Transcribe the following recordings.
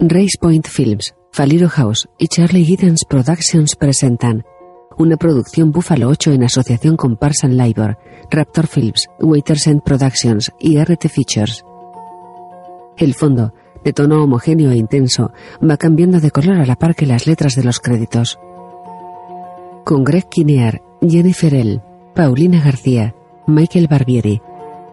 Race Point Films, Faliro House y Charlie Giddens Productions presentan una producción Buffalo 8 en asociación con Parson Labor, Raptor Films, Waiters End Productions y RT Features. El fondo, de tono homogéneo e intenso, va cambiando de color a la par que las letras de los créditos. Con Greg Kinear, Jennifer L., Paulina García, Michael Barbieri,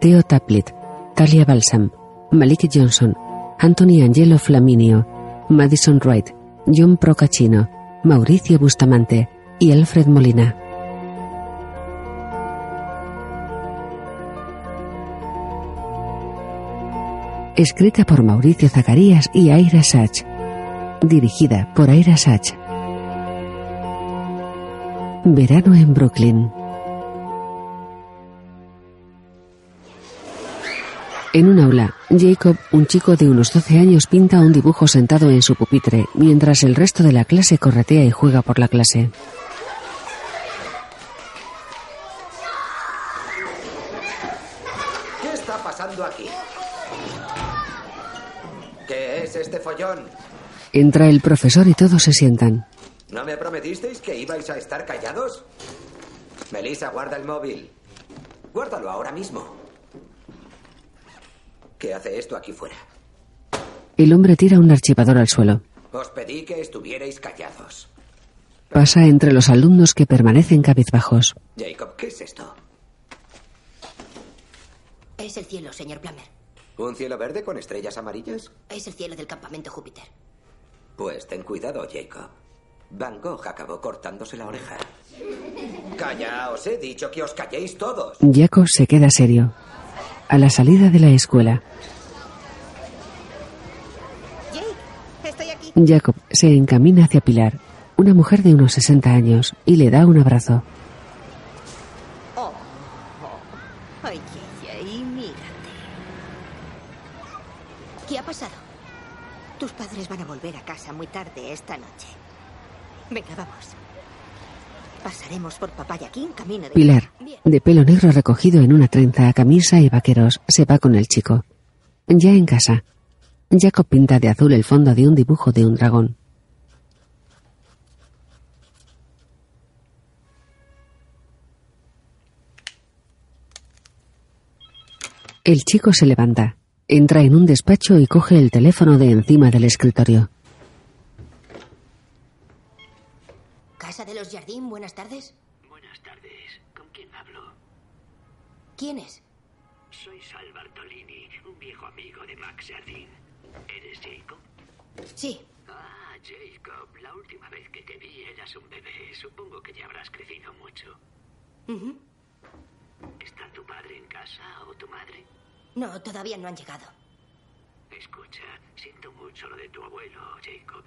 Theo Taplit, Talia Balsam, Malik Johnson, Anthony Angelo Flaminio, Madison Wright, John Procaccino, Mauricio Bustamante y Alfred Molina. Escrita por Mauricio Zacarías y Aira Sach. Dirigida por Aira Sach. Verano en Brooklyn. En un aula, Jacob, un chico de unos 12 años, pinta un dibujo sentado en su pupitre, mientras el resto de la clase corretea y juega por la clase. ¿Qué está pasando aquí? ¿Qué es este follón? Entra el profesor y todos se sientan. ¿No me prometisteis que ibais a estar callados? Melissa, guarda el móvil. Guárdalo ahora mismo. ¿Qué hace esto aquí fuera? El hombre tira un archivador al suelo. Os pedí que estuvierais callados. Pasa entre los alumnos que permanecen cabizbajos. Jacob, ¿qué es esto? Es el cielo, señor Plummer. ¿Un cielo verde con estrellas amarillas? Es el cielo del campamento Júpiter. Pues ten cuidado, Jacob. Van Gogh acabó cortándose la oreja. Calla, os he dicho que os calléis todos. Jacob se queda serio. A la salida de la escuela, Jake, estoy aquí. Jacob se encamina hacia Pilar, una mujer de unos 60 años, y le da un abrazo. Oh, oh. Jay, mírate. ¿Qué ha pasado? Tus padres van a volver a casa muy tarde esta noche. Venga, vamos. Pasaremos por camino de... Pilar, de pelo negro recogido en una trenza, camisa y vaqueros, se va con el chico. Ya en casa, Jacob pinta de azul el fondo de un dibujo de un dragón. El chico se levanta, entra en un despacho y coge el teléfono de encima del escritorio. Casa de los Jardín, buenas tardes. Buenas tardes. ¿Con quién hablo? ¿Quién es? Soy Sal Bartolini, un viejo amigo de Max Jardín. ¿Eres Jacob? Sí. Ah, Jacob, la última vez que te vi eras un bebé. Supongo que ya habrás crecido mucho. ¿Está tu padre en casa o tu madre? No, todavía no han llegado. Escucha, siento mucho lo de tu abuelo, Jacob.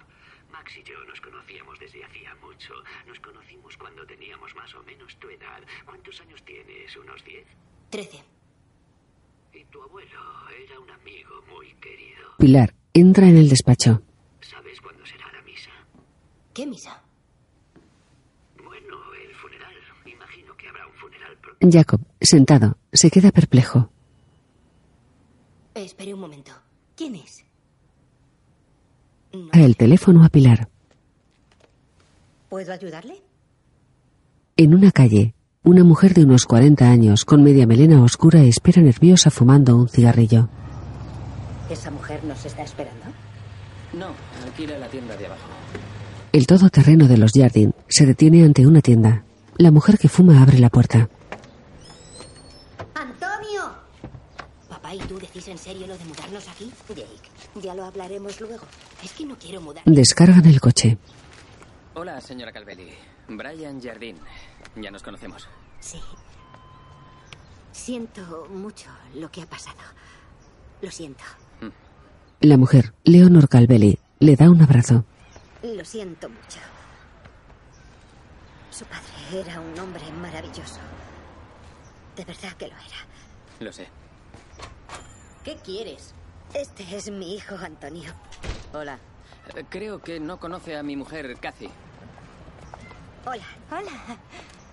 Max y yo nos conocíamos desde hacía mucho. Nos conocimos cuando teníamos más o menos tu edad. ¿Cuántos años tienes? ¿Unos diez? Trece. Y tu abuelo era un amigo muy querido. Pilar entra en el despacho. ¿Sabes cuándo será la misa? ¿Qué misa? Bueno, el funeral. Imagino que habrá un funeral pro- Jacob, sentado, se queda perplejo. Espere un momento. ¿Quién es? Da el teléfono a Pilar. ¿Puedo ayudarle? En una calle, una mujer de unos 40 años, con media melena oscura, espera nerviosa fumando un cigarrillo. ¿Esa mujer nos está esperando? No, alquila la tienda de abajo. El todoterreno de los Jardín se detiene ante una tienda. La mujer que fuma abre la puerta. ¡Antonio! Papá, ¿y tú decís en serio lo de mudarnos aquí? Jake, ya lo hablaremos luego. Es que no quiero mudar. Descargan el coche. Hola, señora Calvelli. Brian Jardín. Ya nos conocemos. Sí. Siento mucho lo que ha pasado. Lo siento. La mujer, Leonor Calvelli, le da un abrazo. Lo siento mucho. Su padre era un hombre maravilloso. De verdad que lo era. Lo sé. ¿Qué quieres? Este es mi hijo Antonio. Hola. Creo que no conoce a mi mujer, Kathy. Hola. Hola.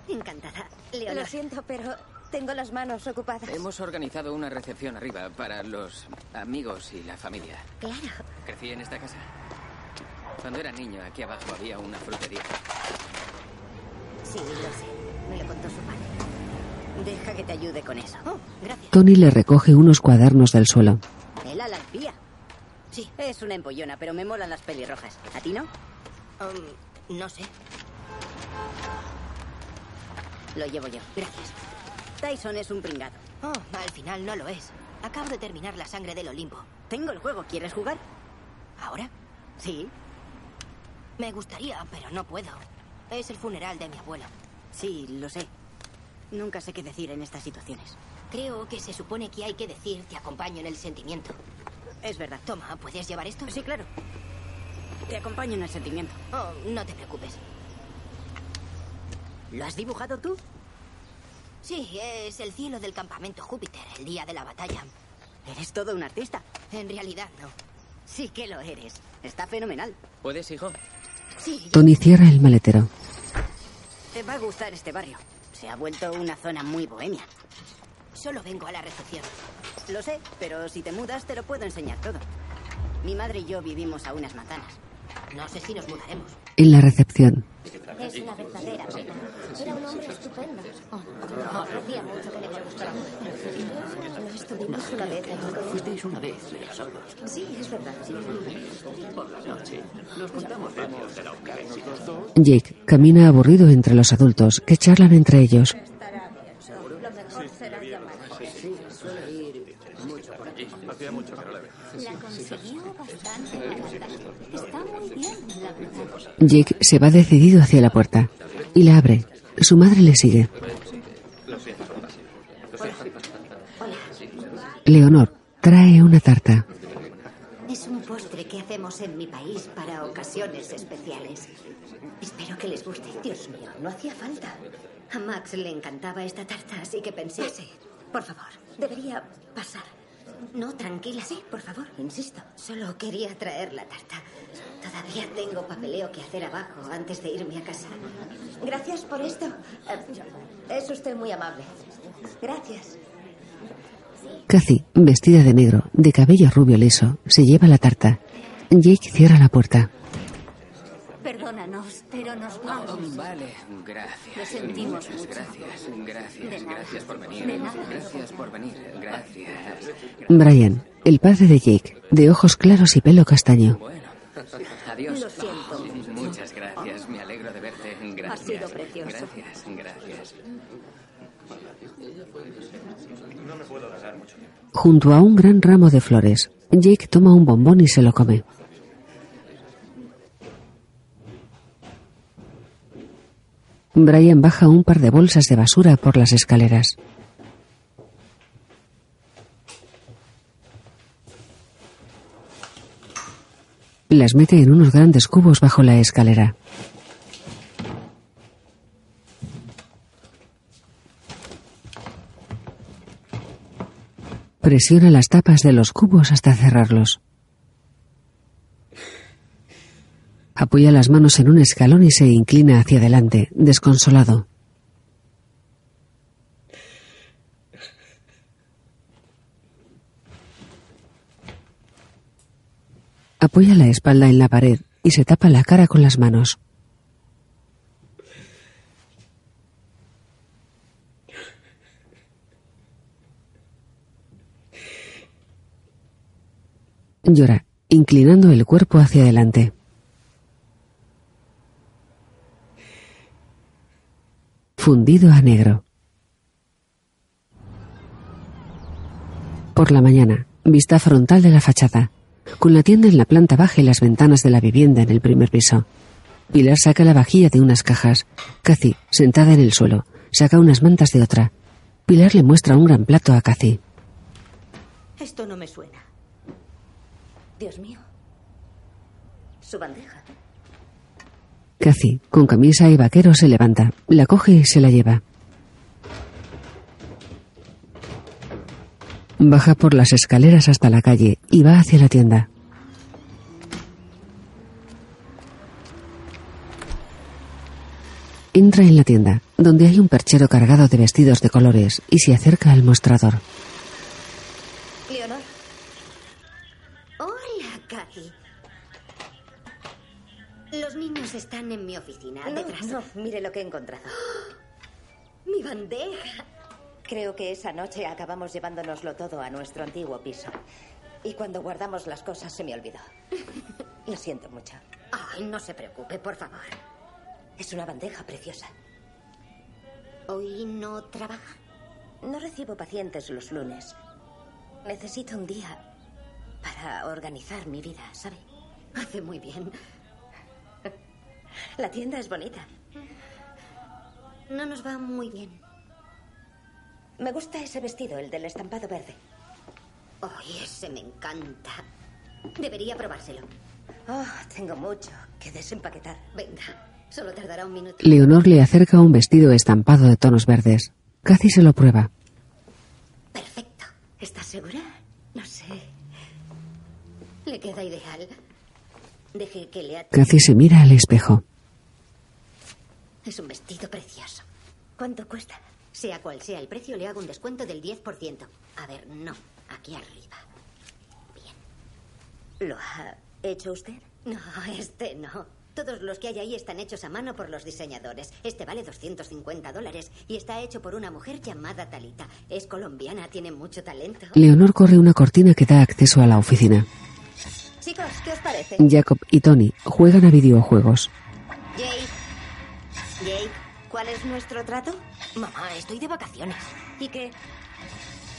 Encantada. Leonor. Lo siento, pero Tengo las manos ocupadas. Hemos organizado una recepción arriba para los amigos y la familia. Claro. Crecí en esta casa. Cuando era niño, aquí abajo había una frutería. Sí, lo sé. Me lo contó su padre. Deja que te ayude con eso. Oh, gracias. Tony le recoge unos cuadernos del suelo. ¿Ela la espía? Sí. Es una empollona, pero me molan las pelirrojas. ¿A ti no? Um, no sé. Lo llevo yo. Gracias. Tyson es un pringado. Oh, al final no lo es. Acabo de terminar la sangre del Olimpo. Tengo el juego. ¿Quieres jugar? ¿Ahora? Sí. Me gustaría, pero no puedo. Es el funeral de mi abuelo. Sí, lo sé. Nunca sé qué decir en estas situaciones. Creo que se supone que hay que decir te acompaño en el sentimiento. Es verdad. Toma, ¿puedes llevar esto? Sí, claro. Te acompaño en el sentimiento. Oh, no te preocupes. ¿Lo has dibujado tú? Sí, es el cielo del campamento Júpiter, el día de la batalla. Eres todo un artista. En realidad, no. Sí que lo eres. Está fenomenal. ¿Puedes, hijo? Sí, yo- Tony cierra el maletero. Te va a gustar este barrio. Se ha vuelto una zona muy bohemia. Solo vengo a la recepción. Lo sé, pero si te mudas te lo puedo enseñar todo. Mi madre y yo vivimos a unas manzanas. No sé si nos mudaremos. En la recepción, Es una verdadera pena. Era un hombre estupendo. Oh, no, hacía mucho que le gustaba. No estuvimos una vez en un Fuisteis una vez de los solos. Sí, es verdad. Por la noche. Nos de la universidad. Jake camina aburrido entre los adultos que charlan entre ellos. Lo mejor será llamar. La consiguió bastante barata. Está muy bien, la verdad. Jake se va decidido hacia la puerta y la abre. Su madre le sigue. Leonor trae una tarta. Es un postre que hacemos en mi país para ocasiones especiales. Espero que les guste. Dios mío, no hacía falta. A Max le encantaba esta tarta, así que pensé... Sí, por favor, debería pasar. No, tranquila, sí, por favor, insisto. Solo quería traer la tarta. Todavía tengo papeleo que hacer abajo antes de irme a casa. Gracias por esto. Eh, Es usted muy amable. Gracias. Cathy, vestida de negro, de cabello rubio liso, se lleva la tarta. Jake cierra la puerta. Perdónanos, pero nos vamos. Vale, gracias. Lo sentimos mucho. Gracias, gracias, gracias por venir. Gracias por venir. Gracias. Brian, el padre de Jake, de ojos claros y pelo castaño. Bueno, adiós. Lo siento. Muchas gracias, me alegro de verte. Gracias. sido precioso. Gracias, gracias. Junto a un gran ramo de flores, Jake toma un bombón y se lo come. Brian baja un par de bolsas de basura por las escaleras. Las mete en unos grandes cubos bajo la escalera. Presiona las tapas de los cubos hasta cerrarlos. Apoya las manos en un escalón y se inclina hacia adelante, desconsolado. Apoya la espalda en la pared y se tapa la cara con las manos. Llora, inclinando el cuerpo hacia adelante. Fundido a negro. Por la mañana, vista frontal de la fachada, con la tienda en la planta baja y las ventanas de la vivienda en el primer piso. Pilar saca la vajilla de unas cajas. Cathy, sentada en el suelo, saca unas mantas de otra. Pilar le muestra un gran plato a Cathy. Esto no me suena. Dios mío. Su bandeja. Cathy, con camisa y vaquero, se levanta, la coge y se la lleva. Baja por las escaleras hasta la calle y va hacia la tienda. Entra en la tienda, donde hay un perchero cargado de vestidos de colores, y se acerca al mostrador. Los niños están en mi oficina, No, detrás. no, mire lo que he encontrado. Mi bandeja. Creo que esa noche acabamos llevándonoslo todo a nuestro antiguo piso. Y cuando guardamos las cosas se me olvidó. Lo siento mucho. Ay, no se preocupe, por favor. Es una bandeja preciosa. ¿Hoy no trabaja? No recibo pacientes los lunes. Necesito un día para organizar mi vida, ¿sabe? Hace muy bien. La tienda es bonita. No nos va muy bien. Me gusta ese vestido, el del estampado verde. Ay, ese me encanta. Debería probárselo. Oh, tengo mucho que desempaquetar. Venga, solo tardará un minuto. Leonor le acerca un vestido estampado de tonos verdes. Cathy se lo prueba. Perfecto. ¿Estás segura? No sé. Le queda ideal. Deje que le ate. Cathy se mira al espejo. Es un vestido precioso. ¿Cuánto cuesta? Sea cual sea el precio, le hago un descuento del 10%. A ver, no. Aquí arriba. ¿Lo ha hecho usted? No, este no. Todos los que hay ahí están hechos a mano por los diseñadores. Este vale 250 dólares y está hecho por una mujer llamada Talita. Es colombiana, tiene mucho talento. Leonor corre una cortina que da acceso a la oficina. Chicos, ¿qué os parece? Jacob y Tony juegan a videojuegos. Jake. Jake, ¿cuál es nuestro trato? Mamá, estoy de vacaciones. ¿Y qué?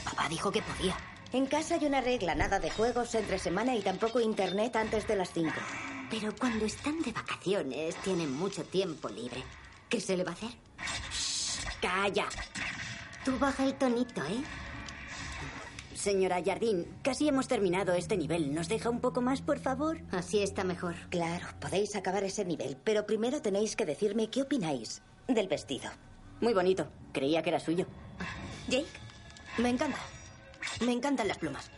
Papá dijo que podía. En casa hay una regla, nada de juegos entre semana y tampoco internet antes de las 5. Pero cuando están de vacaciones tienen mucho tiempo libre. ¿Qué se le va a hacer? Shh, ¡Calla! Tú baja el tonito, ¿eh? Señora Jardín, casi hemos terminado este nivel. ¿Nos deja un poco más, por favor? Así está mejor. Claro, podéis acabar ese nivel, pero primero tenéis que decirme qué opináis del vestido. Muy bonito. Creía que era suyo. Jake, me encanta. Me encantan las plumas.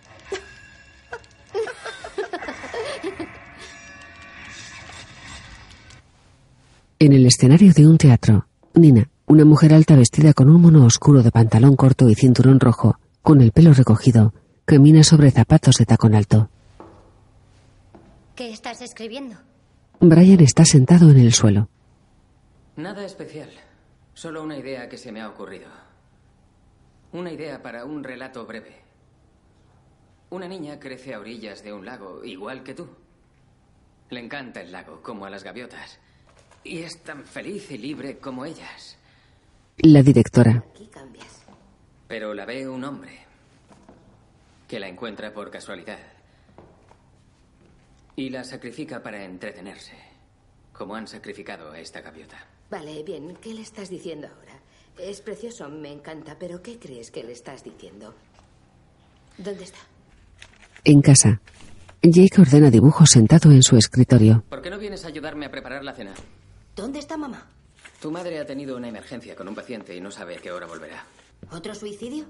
En el escenario de un teatro, Nina, una mujer alta vestida con un mono oscuro de pantalón corto y cinturón rojo, con el pelo recogido, camina sobre zapatos de tacón alto. ¿Qué estás escribiendo? Brian está sentado en el suelo. Nada especial. Solo una idea que se me ha ocurrido. Una idea para un relato breve. Una niña crece a orillas de un lago, igual que tú. Le encanta el lago, como a las gaviotas. Y es tan feliz y libre como ellas. La directora. Pero la ve un hombre que la encuentra por casualidad y la sacrifica para entretenerse, como han sacrificado a esta gaviota. Vale, bien, ¿qué le estás diciendo ahora? Es precioso, me encanta, pero ¿qué crees que le estás diciendo? ¿Dónde está? En casa, Jake ordena dibujos sentado en su escritorio. ¿Por qué no vienes a ayudarme a preparar la cena? ¿Dónde está mamá? Tu madre ha tenido una emergencia con un paciente y no sabe a qué hora volverá. ¿Otro suicidio?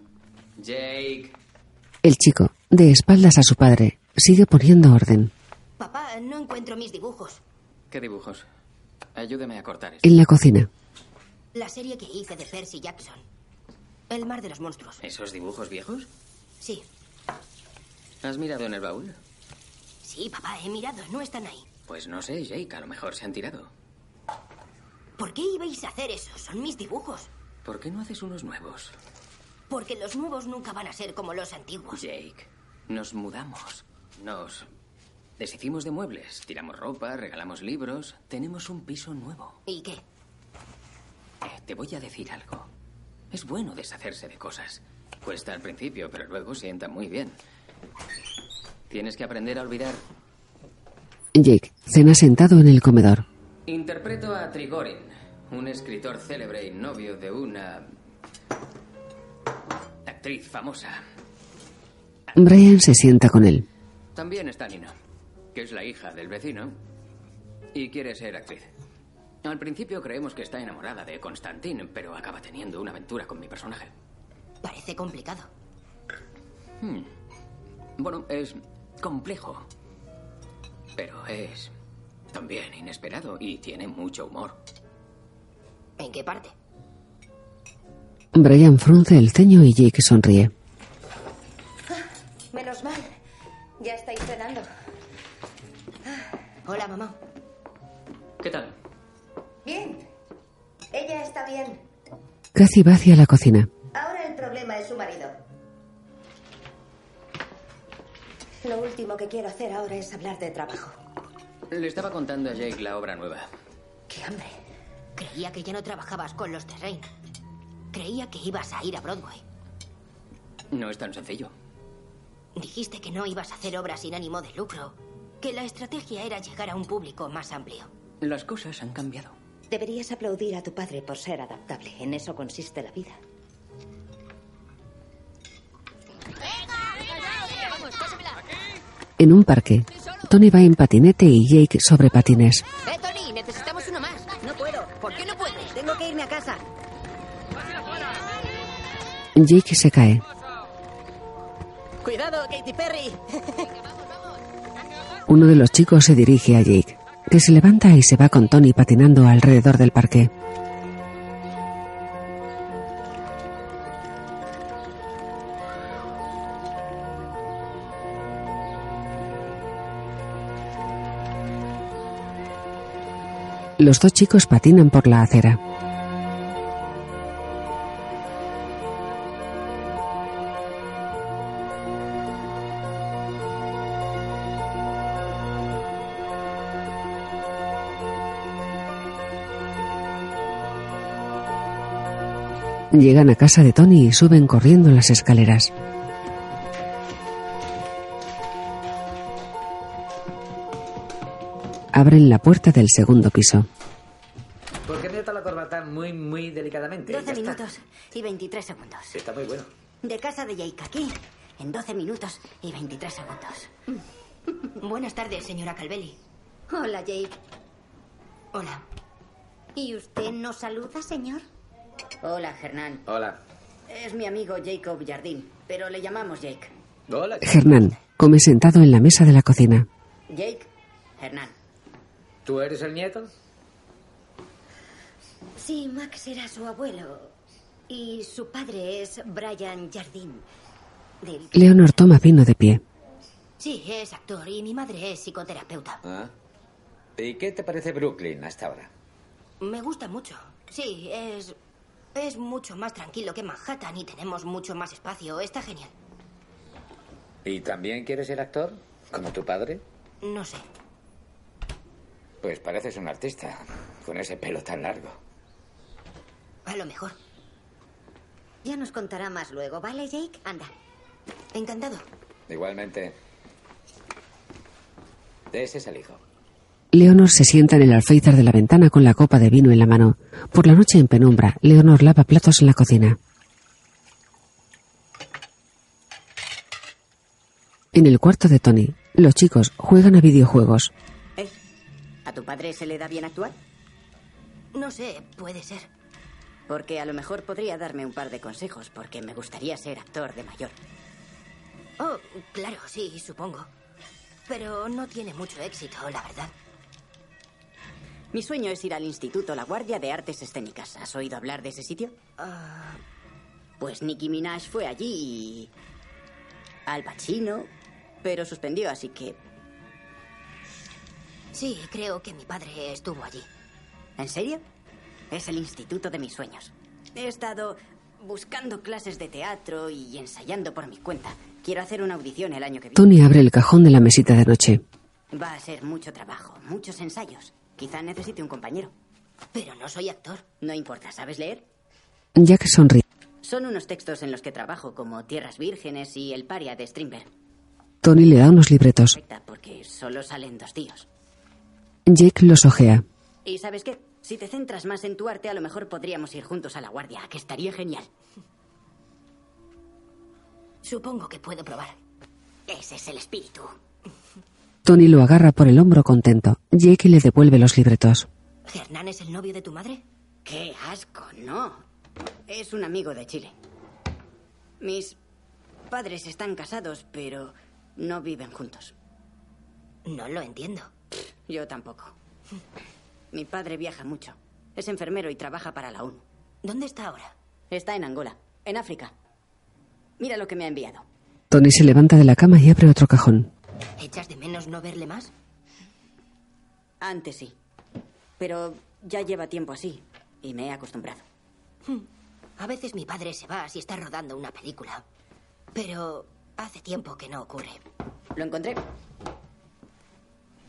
Jake. El chico, de espaldas a su padre, sigue poniendo orden. Papá, no encuentro mis dibujos. ¿Qué dibujos? Ayúdame a cortar esto. En la cocina, La serie que hice de Percy Jackson. El mar de los monstruos. ¿Esos dibujos viejos? Sí, ¿Has mirado en el baúl? sí, papá, he mirado, no están ahí. Pues no sé, Jake, a lo mejor se han tirado. ¿Por qué ibais a hacer eso? Son mis dibujos. ¿Por qué no haces unos nuevos? Porque los nuevos nunca van a ser como los antiguos. Jake, nos mudamos. Nos deshicimos de muebles, tiramos ropa, regalamos libros. Tenemos un piso nuevo. ¿Y qué? Eh, te voy a decir algo. Es bueno deshacerse de cosas. Cuesta al principio, pero luego sienta muy bien. Tienes que aprender a olvidar. Jake cena sentado en el comedor. Interpreto a Trigorin, un escritor célebre y novio de una actriz famosa. Brian se sienta con él. También está Nina, que es la hija del vecino y quiere ser actriz. Al principio creemos que está enamorada de Constantin, pero acaba teniendo una aventura con mi personaje. Parece complicado. Hmm. Bueno, es complejo, pero es también inesperado y tiene mucho humor. ¿En qué parte? Brian frunce el ceño y Jake sonríe. Menos mal. Ya estáis cenando. Hola, mamá. ¿Qué tal? Bien. Ella está bien. Cathy va hacia la cocina. Ahora el problema es su marido. Lo último que quiero hacer ahora es hablar de trabajo. Le estaba contando a Jake la obra nueva. ¡Qué hambre! Creía que ya no trabajabas con los Terrain. Creía que ibas a ir a Broadway. No es tan sencillo. Dijiste que no ibas a hacer obras sin ánimo de lucro. Que la estrategia era llegar a un público más amplio. Las cosas han cambiado. Deberías aplaudir a tu padre por ser adaptable. En eso consiste la vida. En un parque, Tony va en patinete y Jake sobre patines. ¡Eh, Tony! Jake se cae. Cuidado, Katy Perry. Uno de los chicos se dirige a Jake, que se levanta y se va con Tony patinando alrededor del parque. Los dos chicos patinan por la acera. Llegan a casa de Tony y suben corriendo las escaleras. Abren la puerta del segundo piso. ¿Por qué me la corbata muy, muy delicadamente? 12 Ya está. minutos y 23 segundos. Está muy bueno. De casa de Jake aquí, en 12 minutos y 23 segundos. Buenas tardes, señora Calvelli. Hola, Jake. Hola. ¿Y usted no saluda, señor? Hola, Hernán. Hola. Es mi amigo Jacob Jardín, pero le llamamos Jake. Hola. Hernán come sentado en la mesa de la cocina. Jake, Hernán. ¿Tú eres el nieto? Sí, Max era su abuelo. Y su padre es Brian Jardín. Del- Leonor toma vino de pie. Sí, es actor y mi madre es psicoterapeuta. Ah. ¿Y qué te parece Brooklyn hasta ahora? Me gusta mucho. Sí, es. Es mucho más tranquilo que Manhattan y tenemos mucho más espacio. Está genial. ¿Y también quieres ser actor? ¿Como tu padre? No sé. Pues pareces un artista, con ese pelo tan largo. A lo mejor. Ya nos contará más luego, ¿vale, Jake? Anda. Encantado. Igualmente. De ese es el hijo. Leonor se sienta en el alféizar de la ventana con la copa de vino en la mano. Por la noche en penumbra, Leonor lava platos en la cocina. En el cuarto de Tony, los chicos juegan a videojuegos. ¿Eh? ¿A tu padre se le da bien actuar? No sé, puede ser. Porque a lo mejor podría darme un par de consejos, porque me gustaría ser actor de mayor. Oh, claro, sí, supongo. Pero no tiene mucho éxito, la verdad. Mi sueño es ir al Instituto La Guardia de Artes Escénicas. ¿Has oído hablar de ese sitio? Ah, Pues Nicki Minaj fue allí y... Al Pacino, pero suspendió, así que... sí, creo que mi padre estuvo allí. ¿En serio? Es el instituto de mis sueños. He estado buscando clases de teatro y ensayando por mi cuenta. Quiero hacer una audición el año que viene. Tony abre el cajón de la mesita de noche. Va a ser mucho trabajo, muchos ensayos. Quizá necesite un compañero. Pero no soy actor. No importa, ¿sabes leer? Jack sonríe. Son unos textos en los que trabajo, como Tierras Vírgenes y El Paria de Strindberg. Tony le da unos libretos. Perfecta, porque solo salen dos tíos. Jake los ojea. ¿Y sabes qué? Si te centras más en tu arte, a lo mejor podríamos ir juntos a la guardia, que estaría genial. Supongo que puedo probar. Ese es el espíritu. Tony lo agarra por el hombro contento. Jake le devuelve los libretos. ¿Hernán es el novio de tu madre? ¡Qué asco! No. Es un amigo de Chile. Mis padres están casados, pero no viven juntos. No lo entiendo. Yo tampoco. Mi padre viaja mucho. Es enfermero y trabaja para la ONU. ¿Dónde está ahora? Está en Angola, en África. Mira lo que me ha enviado. Tony se levanta de la cama y abre otro cajón. ¿Echas de menos no verle más? Antes sí. Pero ya lleva tiempo así y me he acostumbrado. Hmm. A veces mi padre se va si está rodando una película. Pero hace tiempo que no ocurre. Lo encontré.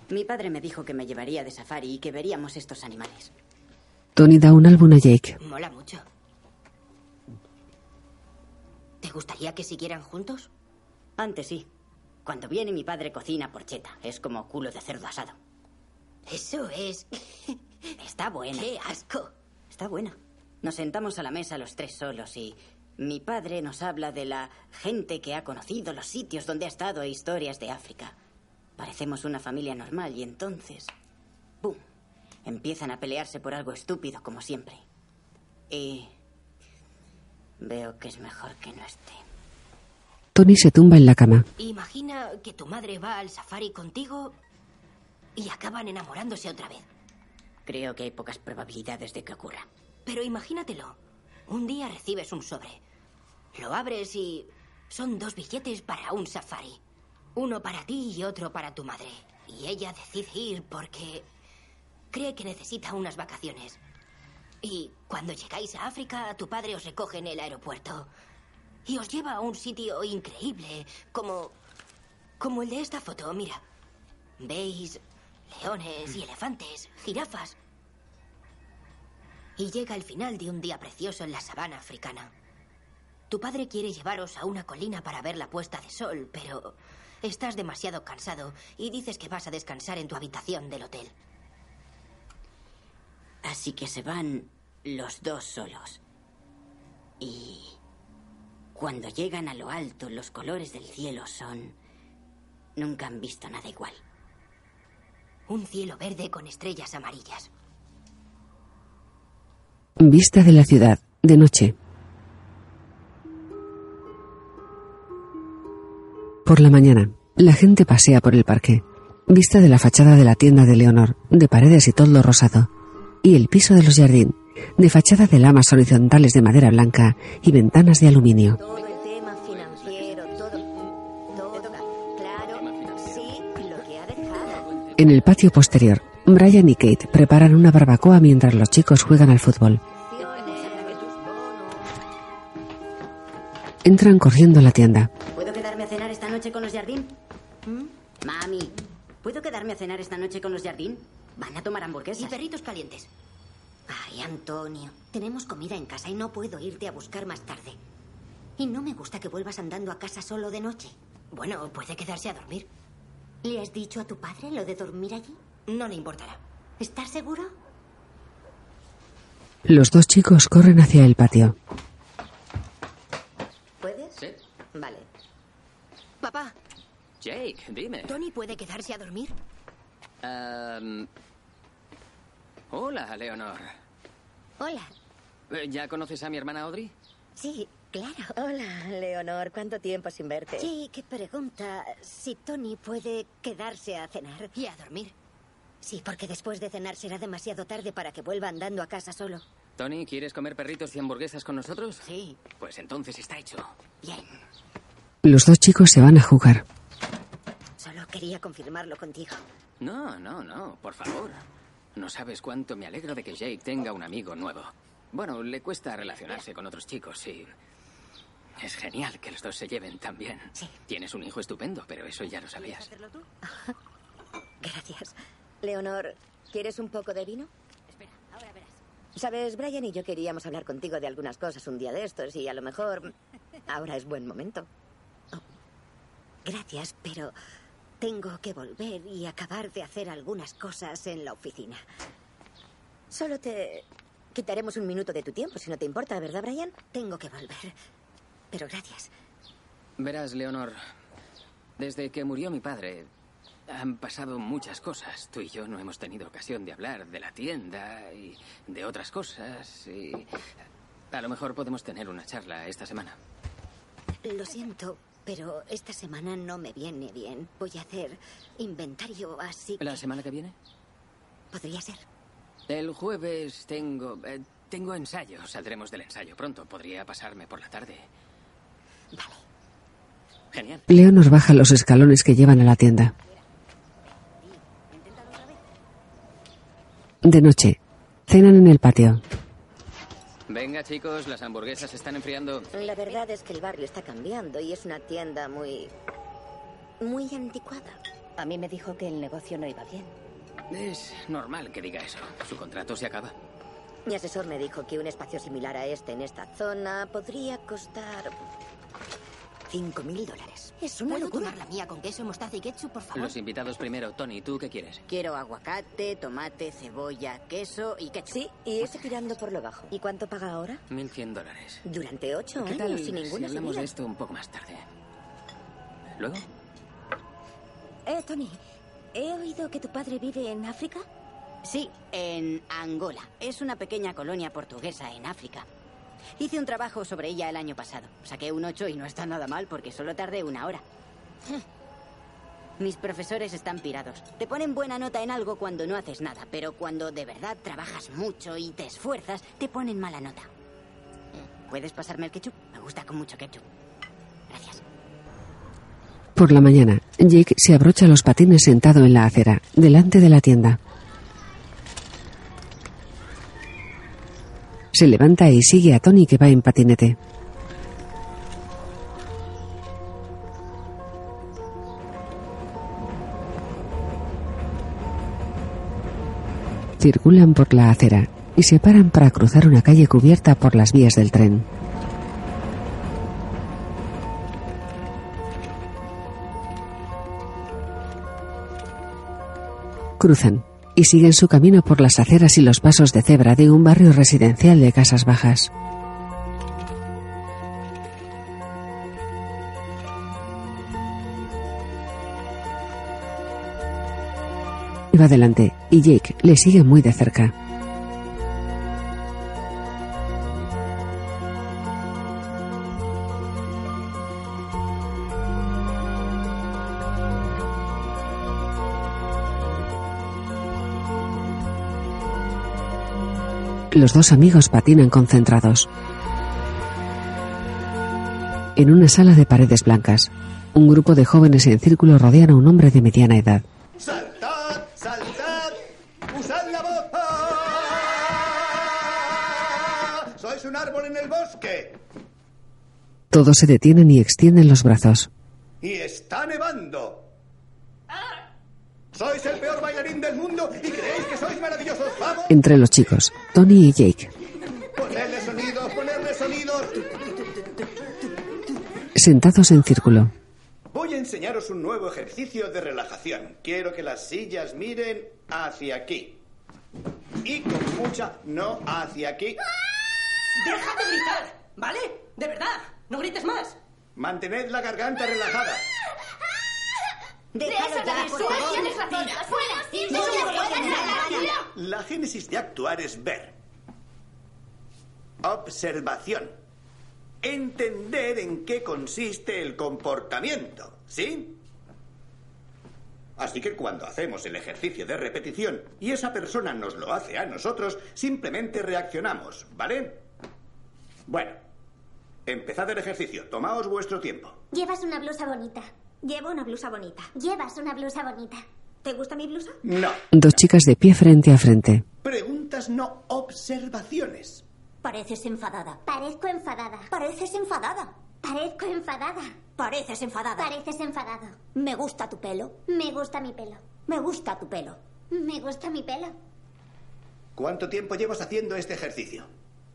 Mi padre me dijo que me llevaría de safari y que veríamos estos animales. Tony da un álbum a Jake. Mola mucho. ¿Te gustaría que siguieran juntos? Antes sí. Cuando viene mi padre cocina porcheta. Es como culo de cerdo asado. Eso es. Está buena. ¡Qué asco! Está buena. Nos sentamos a la mesa los tres solos y mi padre nos habla de la gente que ha conocido, los sitios donde ha estado e historias de África. Parecemos una familia normal y entonces... ¡Bum! Empiezan a pelearse por algo estúpido como siempre. Y... Veo que es mejor que no esté. Tony se tumba en la cama. Imagina que tu madre va al safari contigo y acaban enamorándose otra vez. Creo que hay pocas probabilidades de que ocurra. Pero imagínatelo. Un día recibes un sobre. Lo abres y son dos billetes para un safari. Uno para ti y otro para tu madre. Y ella decide ir porque cree que necesita unas vacaciones. Y cuando llegáis a África, tu padre os recoge en el aeropuerto. Y os lleva a un sitio increíble, como... como el de esta foto, mira. Veis leones y elefantes, jirafas. Y llega el final de un día precioso en la sabana africana. Tu padre quiere llevaros a una colina para ver la puesta de sol, pero estás demasiado cansado y dices que vas a descansar en tu habitación del hotel. Así que se van los dos solos. Y cuando llegan a lo alto, los colores del cielo son... Nunca han visto nada igual. Un cielo verde con estrellas amarillas. Vista de la ciudad, de noche. Por la mañana, la gente pasea por el parque. Vista de la fachada de la tienda de Leonor, de paredes y toldo rosado. Y el piso de los jardín, de fachada de lamas horizontales de madera blanca y ventanas de aluminio. En el patio posterior, Brian y Kate preparan una barbacoa mientras los chicos juegan al fútbol. Entran corriendo a la tienda. ¿Puedo quedarme a cenar esta noche con los jardín? ¿Mm? Mami, ¿puedo quedarme a cenar esta noche con los jardín? Van a tomar Y hamburguesas. perritos calientes. Ay, Antonio, tenemos comida en casa y no puedo irte a buscar más tarde. Y no me gusta que vuelvas andando a casa solo de noche. Bueno, puede quedarse a dormir. ¿Le has dicho a tu padre lo de dormir allí? No le importará. ¿Estás seguro? Los dos chicos corren hacia el patio. ¿Puedes? Sí. Vale. Papá, Jake, dime. ¿Tony puede quedarse a dormir? Am, Hola, Leonor. Hola. Eh, ¿Ya conoces a mi hermana Audrey? Sí, claro. Hola, Leonor. ¿Cuánto tiempo sin verte? Sí, que pregunta si Tony puede quedarse a cenar. Y a dormir. Sí, porque después de cenar será demasiado tarde para que vuelva andando a casa solo. Tony, ¿quieres comer perritos y hamburguesas con nosotros? Sí. Pues entonces está hecho. Bien. Los dos chicos se van a jugar. Solo quería confirmarlo contigo. No, no, no, por favor. No sabes cuánto me alegro de que Jake tenga un amigo nuevo. Bueno, le cuesta relacionarse con otros chicos y... Es genial que los dos se lleven tan bien. Sí. Tienes un hijo estupendo, pero eso ya lo sabías. hacerlo tú? Gracias. Leonor, ¿quieres un poco de vino? Espera, ahora verás. Sabes, Brian y yo queríamos hablar contigo de algunas cosas un día de estos y a lo mejor ahora es buen momento. Gracias, pero tengo que volver y acabar de hacer algunas cosas en la oficina. Solo te quitaremos un minuto de tu tiempo, si no te importa, ¿verdad, Brian? Tengo que volver. Pero gracias. Verás, Leonor, desde que murió mi padre, han pasado muchas cosas. Tú y yo no hemos tenido ocasión de hablar de la tienda y de otras cosas. Y a lo mejor podemos tener una charla esta semana. Lo siento, pero esta semana no me viene bien. Voy a hacer inventario, así que ¿La semana que viene? podría ser. El jueves tengo. eh, tengo ensayo. Saldremos del ensayo pronto. Podría pasarme por la tarde. Vale. Genial. Leonor baja los escalones que llevan a la tienda. De noche, cenan en el patio. Venga, chicos, las hamburguesas se están enfriando. La verdad es que el barrio está cambiando y es una tienda muy... muy anticuada. A mí me dijo que el negocio no iba bien. Es normal que diga eso. Su contrato se acaba. Mi asesor me dijo que un espacio similar a este en esta zona podría costar... 5 mil dólares. Es una ¿Puedo locura. tomar la mía con queso, mostaza y ketchup, por favor? Los invitados primero. Tony, ¿tú qué quieres? Quiero aguacate, tomate, cebolla, queso y ketchup. Sí, y ese tirando por lo bajo. ¿Y cuánto paga ahora? 1.100 dólares. Durante ocho ¿Qué años, tal sin si ninguna hablamos subida. de esto un poco más tarde? ¿Luego? Eh, Tony, he oído que tu padre vive en África. Sí, en Angola. Es una pequeña colonia portuguesa en África. Hice un trabajo sobre ella el año pasado. Saqué un 8 y no está nada mal porque solo tardé una hora. Mis profesores están pirados. Te ponen buena nota en algo cuando no haces nada, pero cuando de verdad trabajas mucho y te esfuerzas, te ponen mala nota. ¿Puedes pasarme el ketchup? Me gusta con mucho ketchup. Gracias. Por la mañana, Jake se abrocha los patines sentado en la acera, delante de la tienda. Se levanta y sigue a Tony que va en patinete. Circulan por la acera y se paran para cruzar una calle cubierta por las vías del tren. Cruzan y siguen su camino por las aceras y los pasos de cebra de un barrio residencial de casas bajas. Va adelante y Jake le sigue muy de cerca. Los dos amigos patinan concentrados. En una sala de paredes blancas, un grupo de jóvenes en círculo rodean a un hombre de mediana edad. ¡Saltad! ¡Saltad! ¡Usad la voz! ¡Sois un árbol en el bosque! Todos se detienen y extienden los brazos. ¡Y está nevando! ¡Sois el peor bailarín del mundo y creéis que sois maravillosos! ¡Vamos! Entre los chicos, Tony y Jake ¡Ponerle sonidos! ¡Ponerle sonidos! sentados en círculo. Voy a enseñaros un nuevo ejercicio de relajación. Quiero que las sillas miren hacia aquí. Y con mucha no hacia aquí. ¡Deja de gritar! ¿Vale? De verdad, no grites más. Mantened la garganta relajada. Déjalo ya, por favor. Tienes razón. Fuera. Sí, No La génesis de actuar es ver. Observación. Entender en qué consiste el comportamiento, ¿sí? Así que cuando hacemos el ejercicio de repetición y esa persona nos lo hace a nosotros, simplemente reaccionamos, ¿vale? Bueno, empezad el ejercicio. Tomaos vuestro tiempo. Llevas una blusa bonita. Llevo una blusa bonita. Llevas una blusa bonita. ¿Te gusta mi blusa? No. Dos chicas de pie frente a frente. Preguntas, no observaciones. Pareces enfadada. Parezco enfadada. Pareces enfadada. Parezco enfadada. Pareces enfadada. Pareces enfadado. Me gusta tu pelo. Me gusta mi pelo. Me gusta tu pelo. Me gusta mi pelo. ¿Cuánto tiempo llevas haciendo este ejercicio?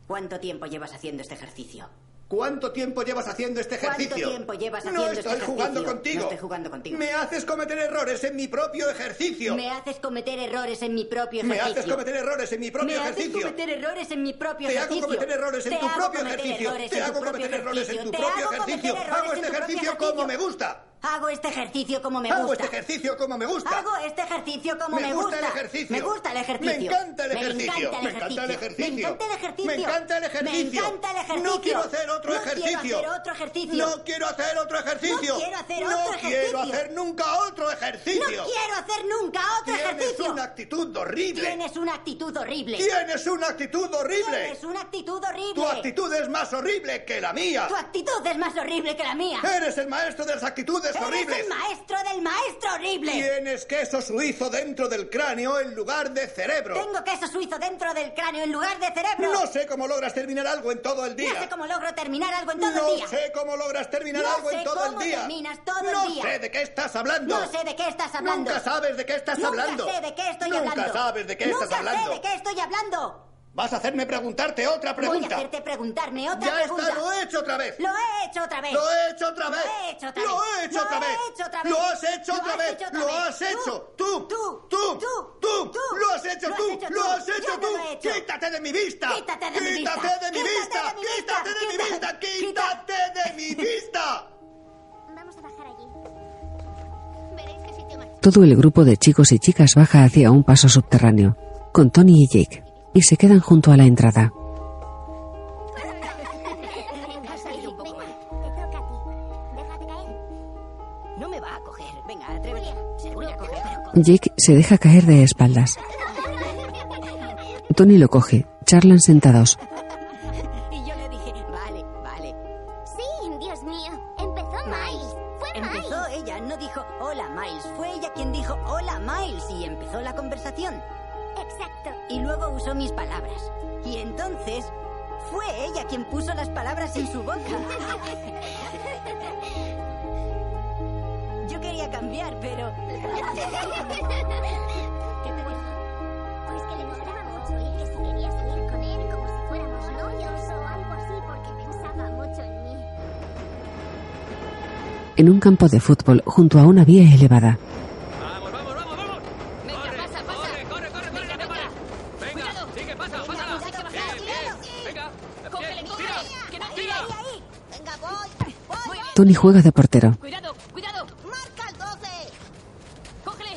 ¿Cuánto tiempo llevas haciendo este ejercicio? ¿Cuánto tiempo llevas haciendo este ejercicio? ¿Cuánto tiempo llevas no haciendo este estoy jugando ejercicio? contigo. No estoy jugando contigo. Me haces cometer errores en mi propio ejercicio. Me haces cometer errores en mi propio Me ejercicio. haces cometer errores en mi propio Me haces ejercicio. cometer errores en mi propio Te hago ejercicio. cometer errores en tu propio ejercicio. Te hago cometer errores en tu ejercicio. Propio ejercicio. Hago este ejercicio como me ejercicio. gusta. Hago este ejercicio como me Hago gusta. este ejercicio como me gusta. Hago este ejercicio como Me me, gusta el ejercicio. Me gusta el ejercicio. Me encanta el ejercicio. Me encanta el ejercicio. Me encanta el ejercicio. Me encanta el ejercicio. Me encanta el ejercicio. No quiero hacer otro No ejercicio. Quiero hacer otro ejercicio. No quiero hacer otro ejercicio. No quiero hacer No otro quiero ejercicio. hacer nunca otro ejercicio. No quiero hacer nunca otro Tienes ejercicio. una actitud horrible. Tienes una actitud horrible. Tienes una actitud horrible. Tienes una actitud horrible. Tu actitud es más horrible que la mía. Tu actitud es más horrible que la mía. Eres el maestro de las actitudes Eres horribles. el maestro del maestro horrible. Tienes queso suizo dentro del cráneo en lugar de cerebro. Tengo queso suizo dentro del cráneo en lugar de cerebro. No sé cómo logras terminar algo en todo el día. No sé cómo logro terminar algo en todo No el día. sé cómo logras terminar No algo en todo el día. terminas todo el no sé de qué estás hablando. No sé de qué estás hablando. Nunca sabes de qué estás Nunca hablando. sé de qué estoy Nunca hablando. sabes de qué Nunca estás hablando. sé de qué estoy hablando. Vas a hacerme preguntarte otra pregunta. Voy a hacerte preguntarme otra ya pregunta. está, lo he hecho otra vez. Lo he hecho otra vez. Lo he hecho otra vez. Lo he hecho otra vez. Lo otra he vez. hecho otra vez. Lo has hecho otra vez. Lo has hecho. Tú. Tú. Tú. Tú. Lo has hecho tú. Lo has hecho tú. Quítate de mi vista. Quítate de mi vista. Quítate de mi vista. Quítate de mi vista. Quítate. Quítate de mi vista. Vamos a bajar allí. Veréis qué sitio más. Todo el grupo de chicos y chicas baja hacia un paso subterráneo, con Tony y Jake, y se quedan junto a la entrada. Jake se deja caer de espaldas. Tony lo coge. Charlan sentados. Boca. Yo quería cambiar, pero Pues que le gustaba mucho y que si quería salir con él como si fuéramos novios o algo así porque pensaba mucho en mí. En un campo de fútbol junto a una vía elevada. Venga, pasa, pasa. Corre, corre, corre, corre, venga, venga. Venga, sigue, pasa, pásala. Bien, bien. Venga, cógele, cógele. Que no tira. Venga, voy. Muy bien. Tony juega de portero. Cuidado, cuidado. Marca el 12. Cógele.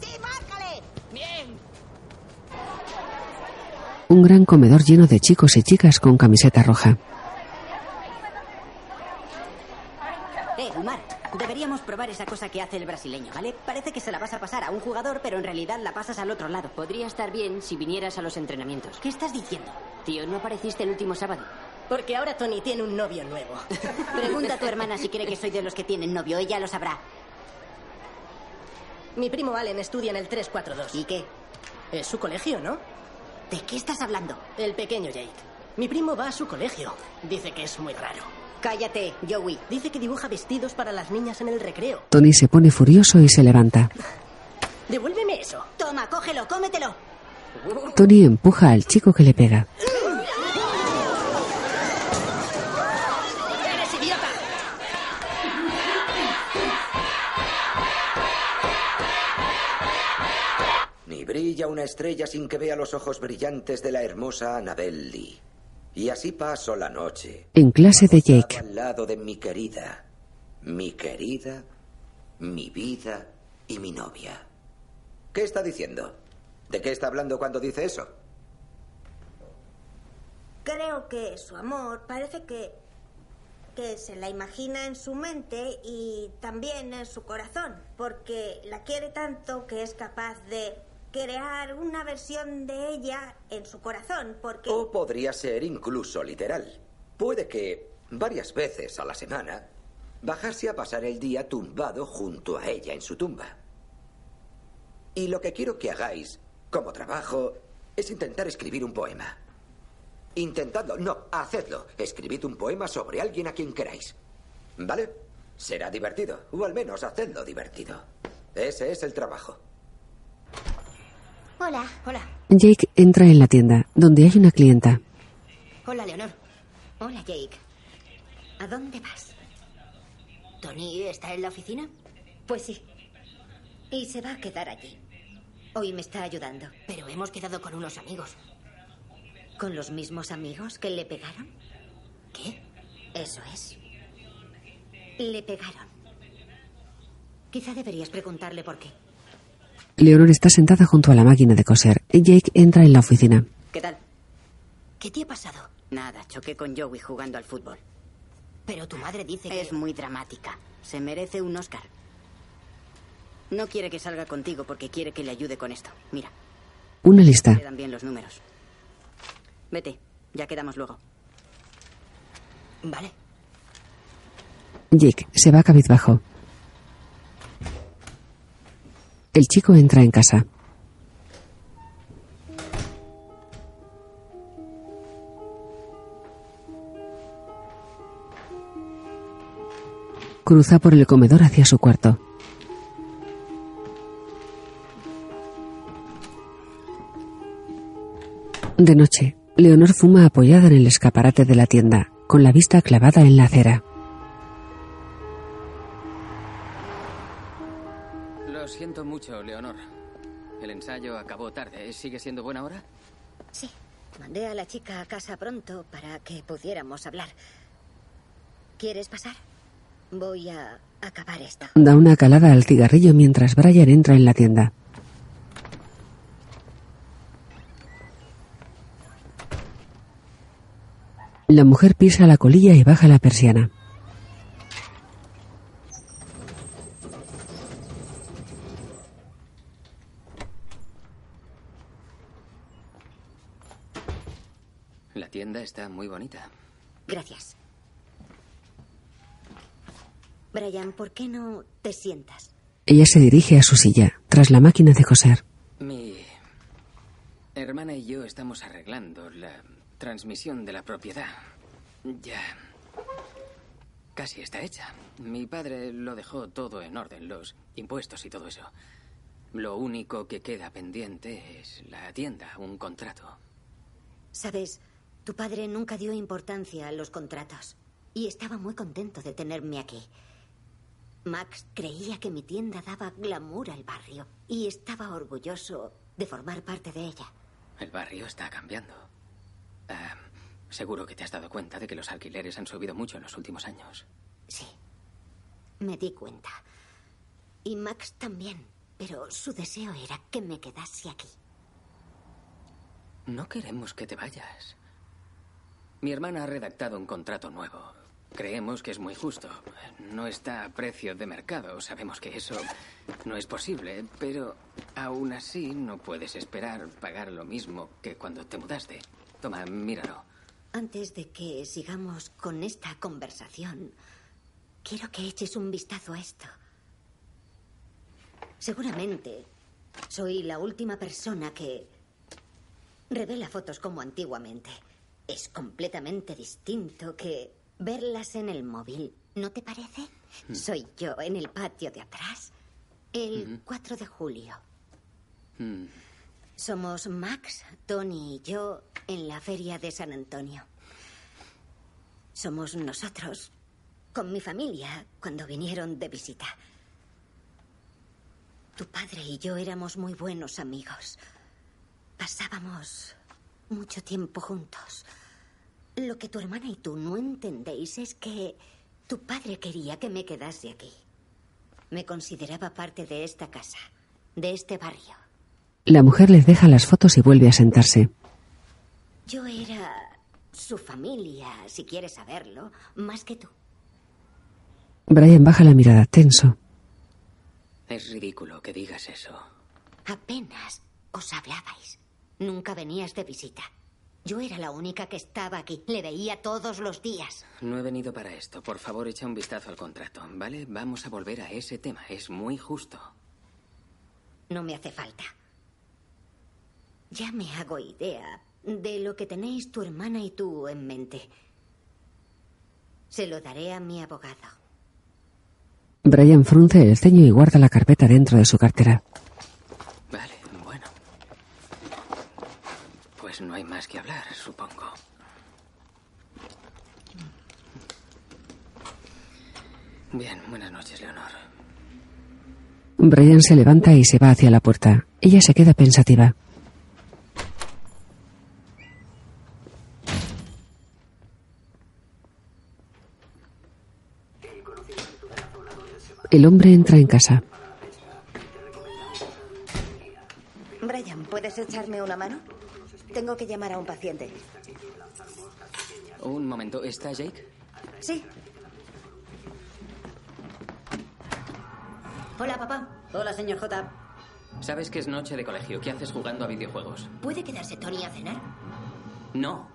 Sí, márcale. Bien. Un gran comedor lleno de chicos y chicas con camiseta roja. Eh, Umar, deberíamos probar esa cosa que hace el brasileño, ¿vale? Parece que se la vas a pasar a un jugador, pero en realidad la pasas al otro lado. Podría estar bien si vinieras a los entrenamientos. ¿Qué estás diciendo? Tío, ¿no apareciste el último sábado? Porque ahora Tony tiene un novio nuevo. Pregunta a tu hermana si cree que soy de los que tienen novio, ella lo sabrá. Mi primo Allen estudia en el 342. ¿Y qué? Es su colegio, ¿no? ¿De qué estás hablando? El pequeño Jake. Mi primo va a su colegio. Dice que es muy raro. Cállate, Joey. Dice que dibuja vestidos para las niñas en el recreo. Tony se pone furioso y se levanta. Devuélveme eso. Toma, cógelo, cómetelo. Tony empuja al chico que le pega. brilla una estrella sin que vea los ojos brillantes de la hermosa Annabel Lee. Y así paso la noche. En clase de Jake. Al lado de mi querida, mi querida, mi vida y mi novia. ¿Qué está diciendo? ¿De qué está hablando cuando dice eso? Creo que su amor parece que que se la imagina en su mente y también en su corazón, porque la quiere tanto que es capaz de crear una versión de ella en su corazón, porque O podría ser incluso literal. Puede que varias veces a la semana bajase a pasar el día tumbado junto a ella en su tumba. Y lo que quiero que hagáis como trabajo es intentar escribir un poema. Intentadlo, no, hacedlo. Escribid un poema sobre alguien a quien queráis. ¿Vale? Será divertido, o al menos hacedlo divertido. Ese es el trabajo. Hola. Hola. Jake entra en la tienda, donde hay una clienta. Hola, Leonor. Hola, Jake. ¿A dónde vas? ¿Tony está en la oficina? Pues sí. Y se va a quedar allí. Hoy me está ayudando. Pero hemos quedado con unos amigos. ¿Con los mismos amigos que le pegaron? ¿Qué? Eso es. Le pegaron. Quizá deberías preguntarle por qué. Leonor está sentada junto a la máquina de coser. Jake entra en la oficina. ¿Qué tal? ¿Qué te ha pasado? Nada, choqué con Joey jugando al fútbol. Pero tu madre dice que... Es muy dramática. Se merece un Oscar. No quiere que salga contigo porque quiere que le ayude con esto. Mira. Una lista. Quedan bien los números. Vete, ya quedamos luego. Vale. Jake se va cabizbajo. El chico entra en casa. Cruza por el comedor hacia su cuarto. De noche, Leonor fuma apoyada en el escaparate de la tienda, con la vista clavada en la acera. Lo siento mucho, Leonor. El ensayo acabó tarde. ¿Sigue siendo buena hora? Sí. Mandé a la chica a casa pronto para que pudiéramos hablar. ¿Quieres pasar? Voy a acabar esto. Da una calada al cigarrillo mientras Brian entra en la tienda. La mujer pisa la colilla y baja la persiana. Tienda está muy bonita. Gracias. Brian, ¿por qué no te sientas? Ella se dirige a su silla, tras la máquina de coser. Mi hermana y yo estamos arreglando la transmisión de la propiedad. Ya. Casi está hecha. Mi padre lo dejó todo en orden, los impuestos y todo eso. Lo único que queda pendiente es la tienda, un contrato. Sabes, tu padre nunca dio importancia a los contratos y estaba muy contento de tenerme aquí. Max creía que mi tienda daba glamour al barrio y estaba orgulloso de formar parte de ella. El barrio está cambiando. Ah, seguro que te has dado cuenta de que los alquileres han subido mucho en los últimos años. Sí, me di cuenta. Y Max también, pero su deseo era que me quedase aquí. No queremos que te vayas. Mi hermana ha redactado un contrato nuevo. Creemos que es muy justo. No está a precio de mercado. Sabemos que eso no es posible, pero aún así no puedes esperar pagar lo mismo que cuando te mudaste. Toma, míralo. Antes de que sigamos con esta conversación, quiero que eches un vistazo a esto. Seguramente soy la última persona que revela fotos como antiguamente. Es completamente distinto que verlas en el móvil, ¿no te parece? Mm. Soy yo en el patio de atrás, el Ujú. 4 de julio. Mm. Somos Max, Tony y yo en la feria de San Antonio. Somos nosotros, con mi familia, cuando vinieron de visita. Tu padre y yo éramos muy buenos amigos. Pasábamos mucho tiempo juntos. Lo que tu hermana y tú no entendéis es que tu padre quería que me quedase aquí. Me consideraba parte de esta casa, de este barrio. La mujer les deja las fotos y vuelve a sentarse. Yo era su familia, si quieres saberlo, más que tú. Brian baja la mirada, tenso. Es ridículo que digas eso. Apenas os hablabais. Nunca venías de visita. Yo era la única que estaba aquí. Le veía todos los días. No he venido para esto. Por favor, echa un vistazo al contrato, ¿vale? Vamos a volver a ese tema. Es muy justo. No me hace falta. Ya me hago idea de lo que tenéis tu hermana y tú en mente. Se lo daré a mi abogado. Brian frunce el ceño y guarda la carpeta dentro de su cartera. Vale, bueno. Pues no hay más que hablar, supongo. Bien, buenas noches, Leonor. Brian se levanta y se va hacia la puerta. Ella se queda pensativa. El hombre entra en casa. Brian, ¿puedes echarme una mano? Tengo que llamar a un paciente. Un momento, ¿está Jake? Sí. Hola, papá. Hola, señor J. Sabes que es noche de colegio. ¿Qué haces jugando a videojuegos? ¿Puede quedarse Tony a cenar? No.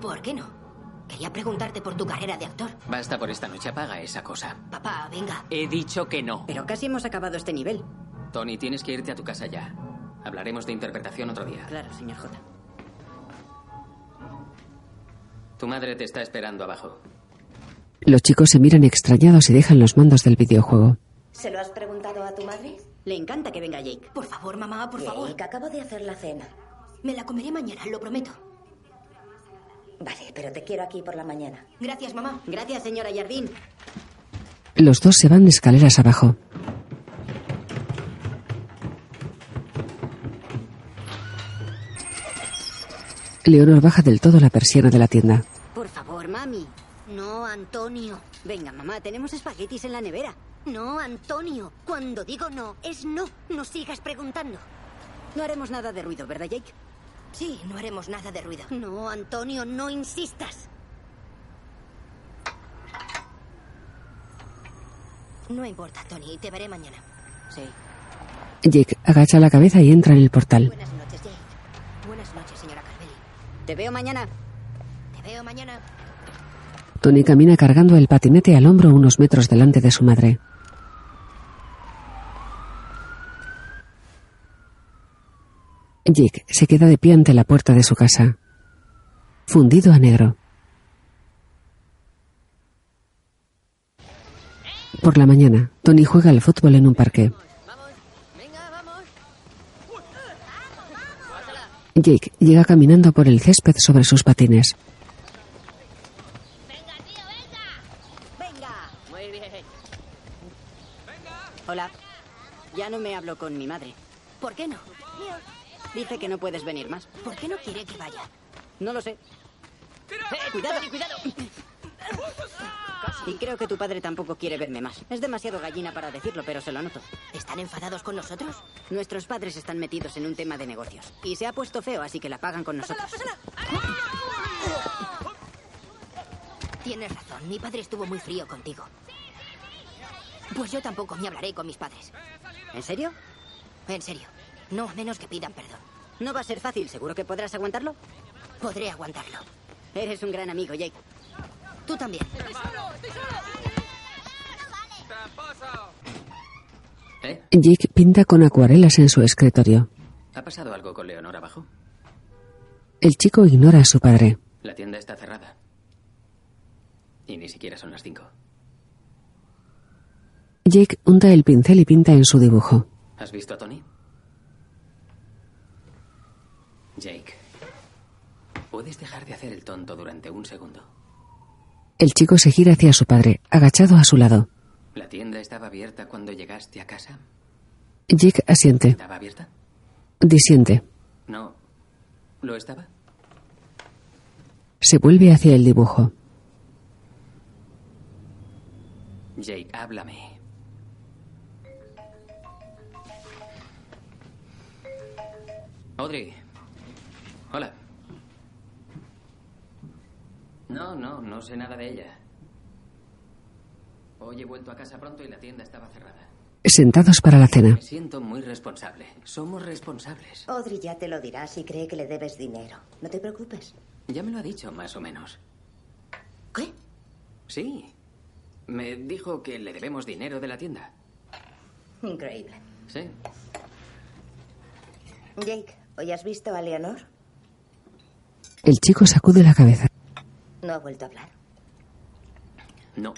¿Por qué no? Quería preguntarte por tu carrera de actor. Basta por esta noche. Apaga esa cosa. Papá, venga. He dicho que no. Pero casi hemos acabado este nivel. Tony, tienes que irte a tu casa ya. Hablaremos de interpretación otro día. Claro, señor J. Tu madre te está esperando abajo. Los chicos se miran extrañados y dejan los mandos del videojuego. ¿Se lo has preguntado a tu madre? Le encanta que venga Jake. Por favor, mamá, por favor. Jake, acabo de hacer la cena. Me la comeré mañana, lo prometo. Vale, pero te quiero aquí por la mañana. Gracias, mamá. Gracias, señora Jardín. Los dos se van de escaleras abajo. Leonor baja del todo la persiana de la tienda. Por favor, mami. No, Antonio. Venga, mamá, tenemos espaguetis en la nevera. No, Antonio. Cuando digo no, es no. No sigas preguntando. No haremos nada de ruido, ¿verdad, Jake? Sí, no haremos nada de ruido. No, Antonio, no insistas. No importa, Tony. Te veré mañana. Sí. Jake agacha la cabeza y entra en el portal. Buenas noches, Jake. Buenas noches, señora Carvelli. Te veo mañana. Te veo mañana. Tony camina cargando el patinete al hombro unos metros delante de su madre. Jake se queda de pie ante la puerta de su casa. Fundido a negro. Por la mañana, Tony juega al fútbol en un parque. Jake llega caminando por el césped sobre sus patines. Muy bien. Hola. Ya no me hablo con mi madre. ¿Por qué no? Dice que no puedes venir más. ¿Por qué no quiere que vaya? No lo sé. ¡Eh, cuidado! cuidado! Y creo que tu padre tampoco quiere verme más. Es demasiado gallina para decirlo, pero se lo noto. ¿Están enfadados con nosotros? Nuestros padres están metidos en un tema de negocios. Y se ha puesto feo, así que la pagan con nosotros. Tienes razón. Mi padre estuvo muy frío contigo. Pues yo tampoco me hablaré con mis padres. ¿En serio? En serio. No, a menos que pidan perdón. No va a ser fácil. ¿Seguro que podrás aguantarlo? Podré aguantarlo. Eres un gran amigo, Jake. Tú también. ¿Eh? Jake pinta con acuarelas en su escritorio. ¿Ha pasado algo con Leonor abajo? El chico ignora a su padre. La tienda está cerrada. Y ni siquiera son las cinco. Jake unta el pincel y pinta en su dibujo. ¿Has visto a Tony? Jake, ¿puedes dejar de hacer el tonto durante un segundo? El chico se gira hacia su padre, agachado a su lado. ¿La tienda estaba abierta cuando llegaste a casa? Jake asiente. ¿Estaba abierta? Disiente. No. ¿Lo estaba? Se vuelve hacia el dibujo. Jake, háblame. Audrey. Hola. No, no, no sé nada de ella. Hoy he vuelto a casa pronto y la tienda estaba cerrada. Sentados para la cena. Me siento muy responsable. Somos responsables. Audrey ya te lo dirá si cree que le debes dinero. No te preocupes. Ya me lo ha dicho, más o menos. ¿Qué? Sí. Me dijo que le debemos dinero de la tienda. Increíble. Sí. Jake, ¿hoy has visto a Leonor? El chico sacude la cabeza. No ha vuelto a hablar. No.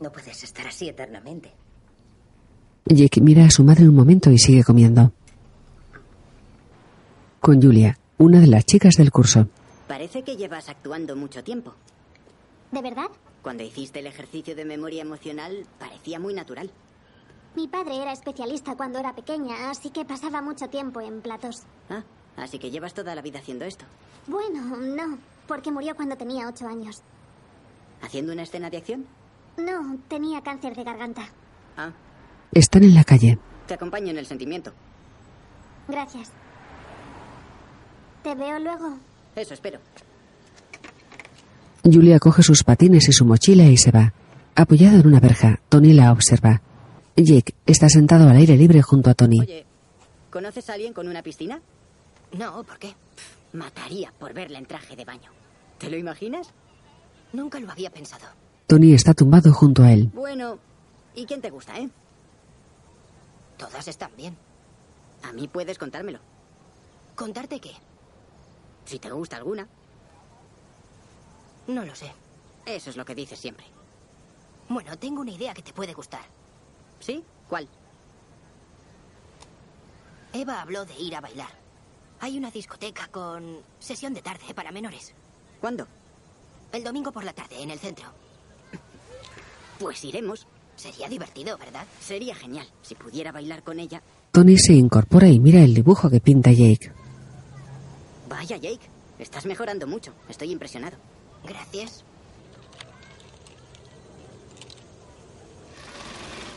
No puedes estar así eternamente. Jake mira a su madre un momento y sigue comiendo. Con Julia, una de las chicas del curso. Parece que llevas actuando mucho tiempo. ¿De verdad? Cuando hiciste el ejercicio de memoria emocional, parecía muy natural. Mi padre era especialista cuando era pequeña, así que pasaba mucho tiempo en platos. Ah, así que llevas toda la vida haciendo esto. Bueno, no, porque murió cuando tenía ocho años. ¿Haciendo una escena de acción? No, tenía cáncer de garganta. Ah, Están en la calle. te acompaño en el sentimiento. Gracias. ¿Te veo luego? Eso espero. Julia coge sus patines y su mochila y se va. Apoyada en una verja, Tony la observa. Jake está sentado al aire libre junto a Tony. Oye, ¿conoces a alguien con una piscina? No, ¿por qué? Mataría por verla en traje de baño. ¿Te lo imaginas? Nunca lo había pensado. Tony está tumbado junto a él. Bueno, ¿y quién te gusta, eh? Todas están bien. A mí puedes contármelo. ¿Contarte qué? Si te gusta alguna. No lo sé. Eso es lo que dices siempre. Bueno, tengo una idea que te puede gustar. ¿Sí? ¿Cuál? Eva habló de ir a bailar. Hay una discoteca con sesión de tarde para menores. ¿Cuándo? El domingo por la tarde, en el centro. Pues iremos. Sería divertido, ¿verdad? Sería genial si pudiera bailar con ella. Tony se incorpora y mira el dibujo que pinta Jake. Vaya, Jake. Estás mejorando mucho. Estoy impresionado. Gracias.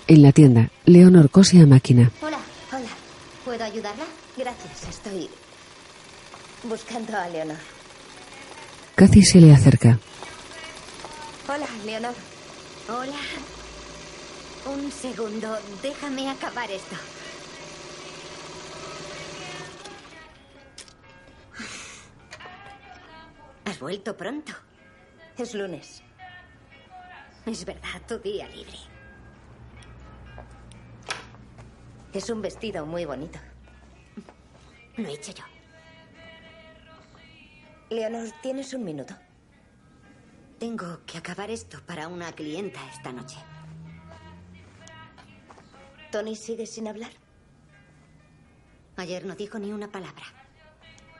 En la tienda, Leonor cose a máquina. Hola, hola. ¿Puedo ayudarla? Gracias, estoy buscando a Leonor. Cathy se le acerca. Hola, Leonor. Hola. Un segundo, déjame acabar esto. Has vuelto pronto. Es lunes. Es verdad, tu día libre. Es un vestido muy bonito. Lo he hecho yo. Leonor, ¿tienes un minuto? Tengo que acabar esto para una clienta esta noche. ¿Tony sigue sin hablar? Ayer no dijo ni una palabra.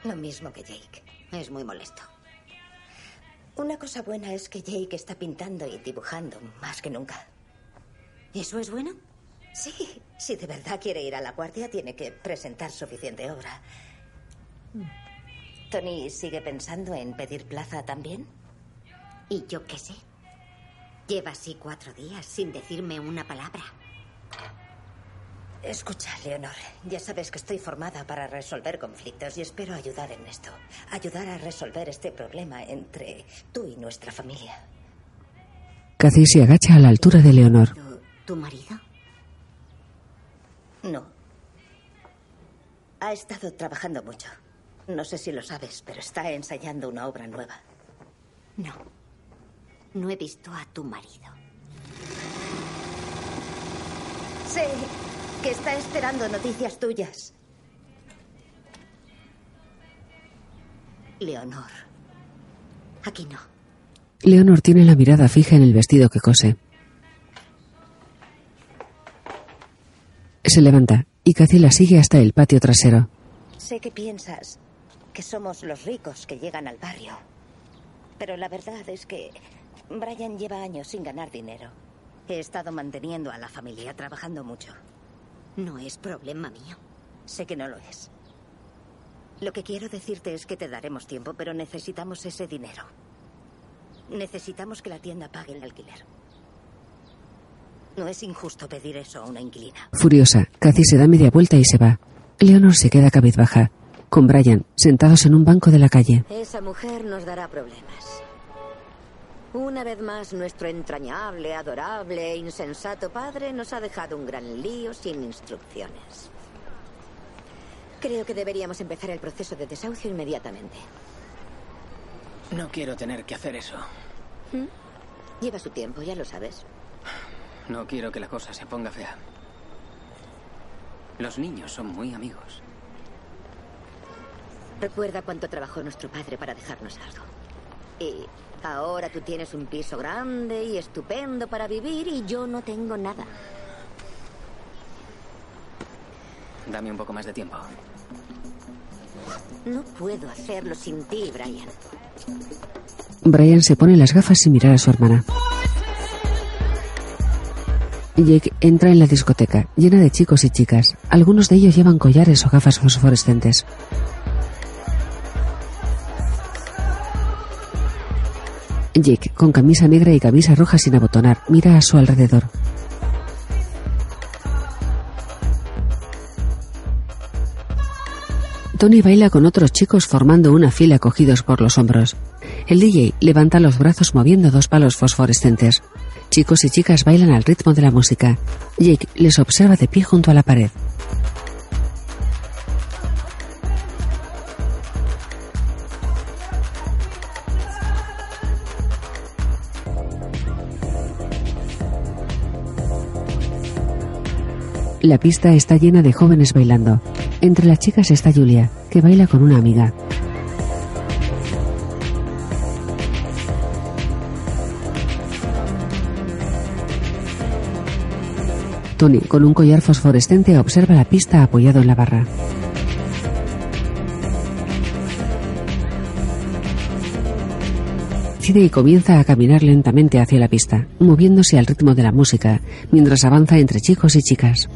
Lo mismo que Jake. Es muy molesto. Una cosa buena es que Jake está pintando y dibujando más que nunca. ¿Eso es bueno? Sí, si de verdad quiere ir a la guardia, tiene que presentar suficiente obra. ¿Tony sigue pensando en pedir plaza también? ¿Y yo qué sé? Lleva así cuatro días sin decirme una palabra. Escucha, Leonor, ya sabes que estoy formada para resolver conflictos y espero ayudar en esto. Ayudar a resolver este problema entre tú y nuestra familia. Cathy se agacha a la altura de Leonor. ¿Tu, tu marido? No. Ha estado trabajando mucho. No sé si lo sabes, pero está ensayando una obra nueva. No. No he visto a tu marido. Sé que está esperando noticias tuyas. Leonor. Aquí no. Leonor tiene la mirada fija en el vestido que cose. Se levanta y Cathy la sigue hasta el patio trasero. Sé que piensas que somos los ricos que llegan al barrio. Pero la verdad es que Brian lleva años sin ganar dinero. He estado manteniendo a la familia trabajando mucho. No es problema mío. Sé que no lo es. Lo que quiero decirte es que te daremos tiempo, pero necesitamos ese dinero. Necesitamos que la tienda pague el alquiler. No es injusto pedir eso a una inquilina. Furiosa, Cathy se da media vuelta y se va. Leonor se queda cabizbaja, con Brian sentados en un banco de la calle. Esa mujer nos dará problemas. Una vez más, nuestro entrañable, adorable e insensato padre nos ha dejado un gran lío sin instrucciones. Creo que deberíamos empezar el proceso de desahucio inmediatamente. No quiero tener que hacer eso. ¿Mm? Lleva su tiempo, ya lo sabes. No quiero que la cosa se ponga fea. Los niños son muy amigos. Recuerda cuánto trabajó nuestro padre para dejarnos algo. Y ahora tú tienes un piso grande y estupendo para vivir y yo no tengo nada. Dame un poco más de tiempo. No puedo hacerlo sin ti, Brian. Brian se pone las gafas sin mirar a su hermana. Jake entra en la discoteca, llena de chicos y chicas. Algunos de ellos llevan collares o gafas fosforescentes. Jake, con camisa negra y camisa roja sin abotonar, mira a su alrededor. Tony baila con otros chicos formando una fila cogidos por los hombros. El DJ levanta los brazos moviendo dos palos fosforescentes. Chicos y chicas bailan al ritmo de la música. Jake les observa de pie junto a la pared. La pista está llena de jóvenes bailando. Entre las chicas está Julia, que baila con una amiga. Tony, con un collar fosforescente, observa la pista apoyado en la barra. Decide y comienza a caminar lentamente hacia la pista, moviéndose al ritmo de la música, mientras avanza entre chicos y chicas.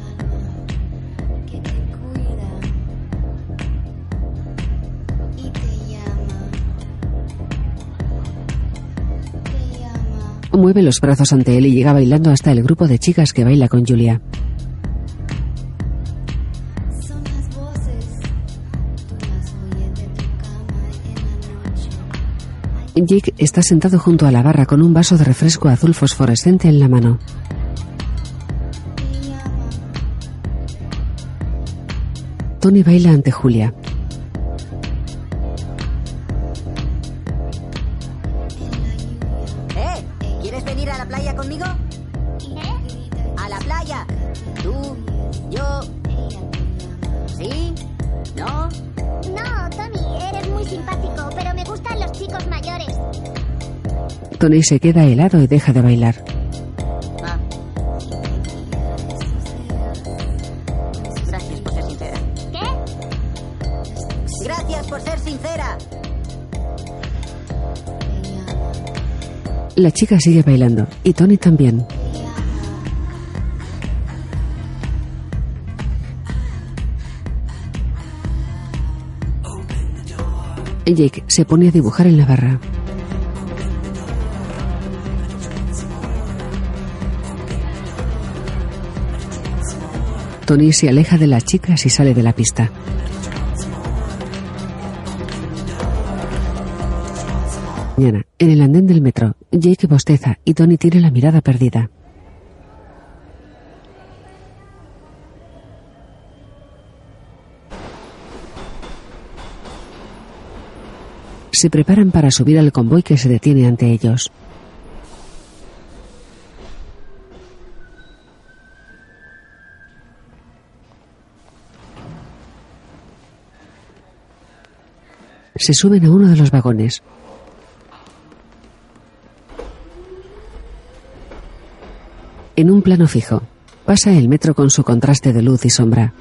Mueve los brazos ante él y llega bailando hasta el grupo de chicas que baila con Julia. Jake está sentado junto a la barra con un vaso de refresco azul fosforescente en la mano. Tony baila ante Julia. Tony se queda helado y deja de bailar. Gracias por ser sincera. ¿Qué? Gracias por ser sincera. La chica sigue bailando y Tony también. Jake se pone a dibujar en la barra. Tony se aleja de las chicas y sale de la pista. Mañana, en el andén del metro, Jake bosteza y Tony tiene la mirada perdida. Se preparan para subir al convoy que se detiene ante ellos. Se suben a uno de los vagones. En un plano fijo, pasa el metro con su contraste de luz y sombra.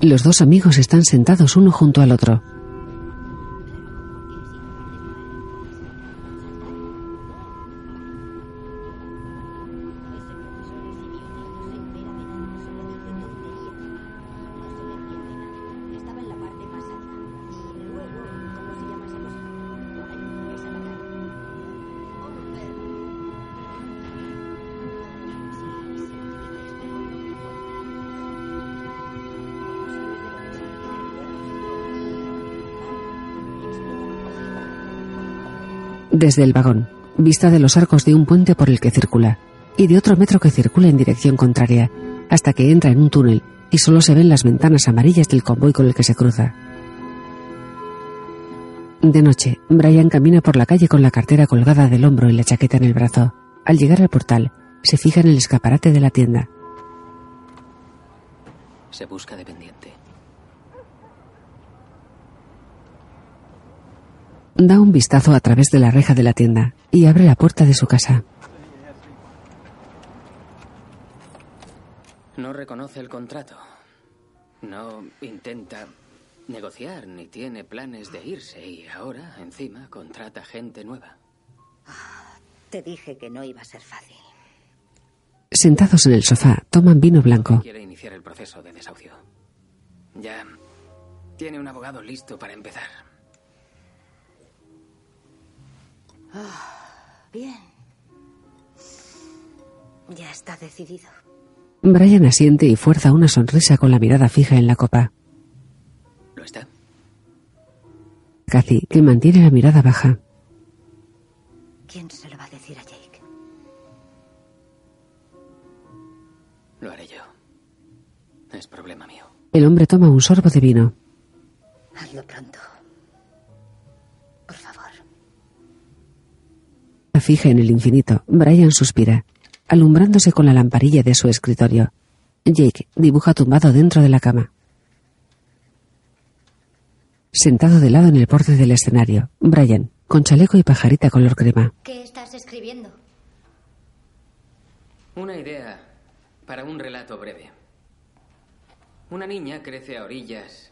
Los dos amigos están sentados uno junto al otro. Desde el vagón, vista de los arcos de un puente por el que circula y de otro metro que circula en dirección contraria, hasta que entra en un túnel y solo se ven las ventanas amarillas del convoy con el que se cruza. De noche, Brian camina por la calle con la cartera colgada del hombro y la chaqueta en el brazo. Al llegar al portal, se fija en el escaparate de la tienda. Se busca dependiente. Da un vistazo a través de la reja de la tienda y abre la puerta de su casa. No reconoce el contrato. No intenta negociar ni tiene planes de irse y ahora, encima, contrata gente nueva. Te dije que no iba a ser fácil. Sentados en el sofá, toman vino blanco. Quiere iniciar el proceso de desahucio. Ya Tiene un abogado listo para empezar. Bien. Ya está decidido. Brian asiente y fuerza una sonrisa con la mirada fija en la copa. ¿Lo está? Cathy, que mantiene la mirada baja. ¿Quién se lo va a decir a Jake? Lo haré yo. Es problema mío. El hombre toma un sorbo de vino. Hazlo pronto. Fija en el infinito. Brian suspira, alumbrándose con la lamparilla de su escritorio. Jake dibuja tumbado dentro de la cama. Sentado de lado en el borde del escenario, Brian, con chaleco y pajarita color crema. ¿Qué estás escribiendo? Una idea para un relato breve. Una niña crece a orillas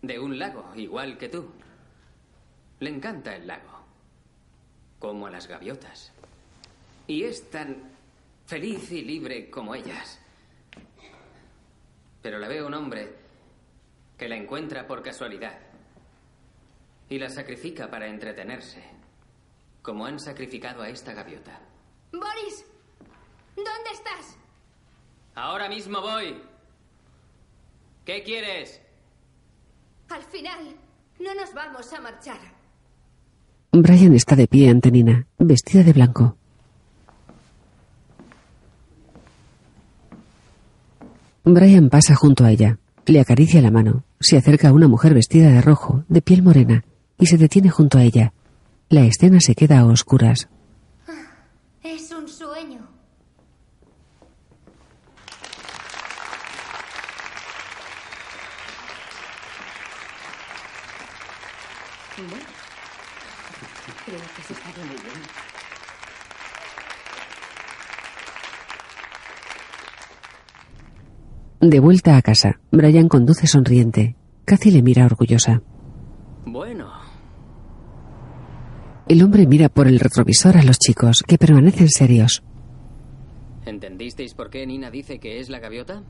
de un lago, igual que tú. Le encanta el lago, como a las gaviotas. Y es tan feliz y libre como ellas. Pero la veo un hombre que la encuentra por casualidad y la sacrifica para entretenerse, como han sacrificado a esta gaviota. Boris, ¿dónde estás? Ahora mismo voy. ¿Qué quieres? Al final, no nos vamos a marchar. Brian está de pie ante Nina, vestida de blanco. Brian pasa junto a ella, le acaricia la mano, se acerca a una mujer vestida de rojo, de piel morena, y se detiene junto a ella. La escena se queda a oscuras. Es un sueño. Bueno, creo que se estaría muy bien. De vuelta a casa, Brian conduce sonriente. Cathy le mira orgullosa. Bueno, El hombre mira por el retrovisor a los chicos, que permanecen serios. ¿entendisteis por qué Nina dice que es la gaviota?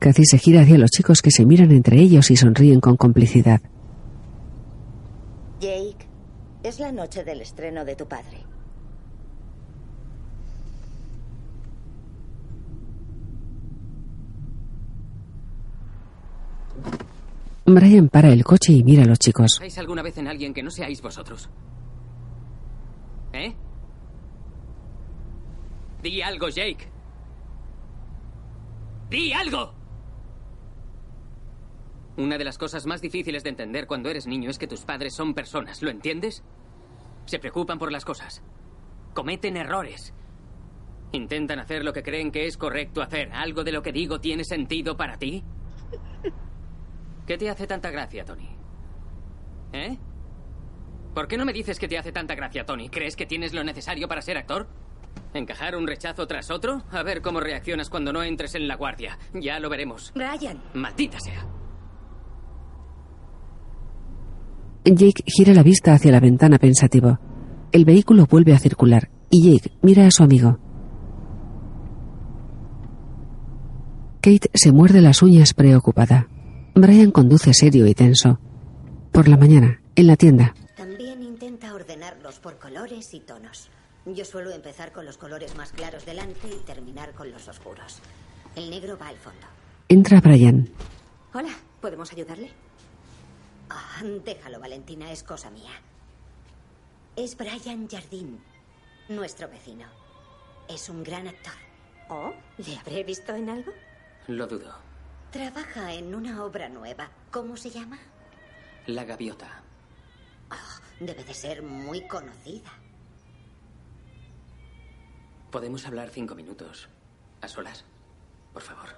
Cathy se gira hacia los chicos que se miran entre ellos y sonríen con complicidad. Jake, es la noche del estreno de tu padre. Brian para el coche y mira a los chicos. ¿Pensáis alguna vez en alguien que no seáis vosotros? ¿Eh? Di algo, Jake. ¡Di algo! Una de las cosas más difíciles de entender cuando eres niño es que tus padres son personas, ¿lo entiendes? Se preocupan por las cosas. Cometen errores. Intentan hacer lo que creen que es correcto hacer. ¿Algo de lo que digo tiene sentido para ti? ¿Qué te hace tanta gracia, Tony? ¿Eh? ¿Por qué no me dices que te hace tanta gracia, Tony? ¿Crees que tienes lo necesario para ser actor? ¿Encajar un rechazo tras otro? A ver cómo reaccionas cuando no entres en la guardia. Ya lo veremos. Brian. Maldita sea. Jake gira la vista hacia la ventana pensativo. El vehículo vuelve a circular y Jake mira a su amigo. Kate se muerde las uñas preocupada. Brian conduce serio y tenso. Por la mañana, en la tienda, También intenta ordenarlos por colores y tonos. Yo suelo empezar con los colores más claros delante y terminar con los oscuros. El negro va al fondo. entra Brian. Hola, ¿podemos ayudarle? Ah, déjalo, Valentina, es cosa mía. Es Brian Jardín, nuestro vecino. Es un gran actor. ¿Oh? ¿Le habré visto en algo? Lo dudo. Trabaja en una obra nueva. ¿Cómo se llama? La gaviota. Ah, debe de ser muy conocida. ¿Podemos hablar cinco minutos? ¿A solas? Por favor.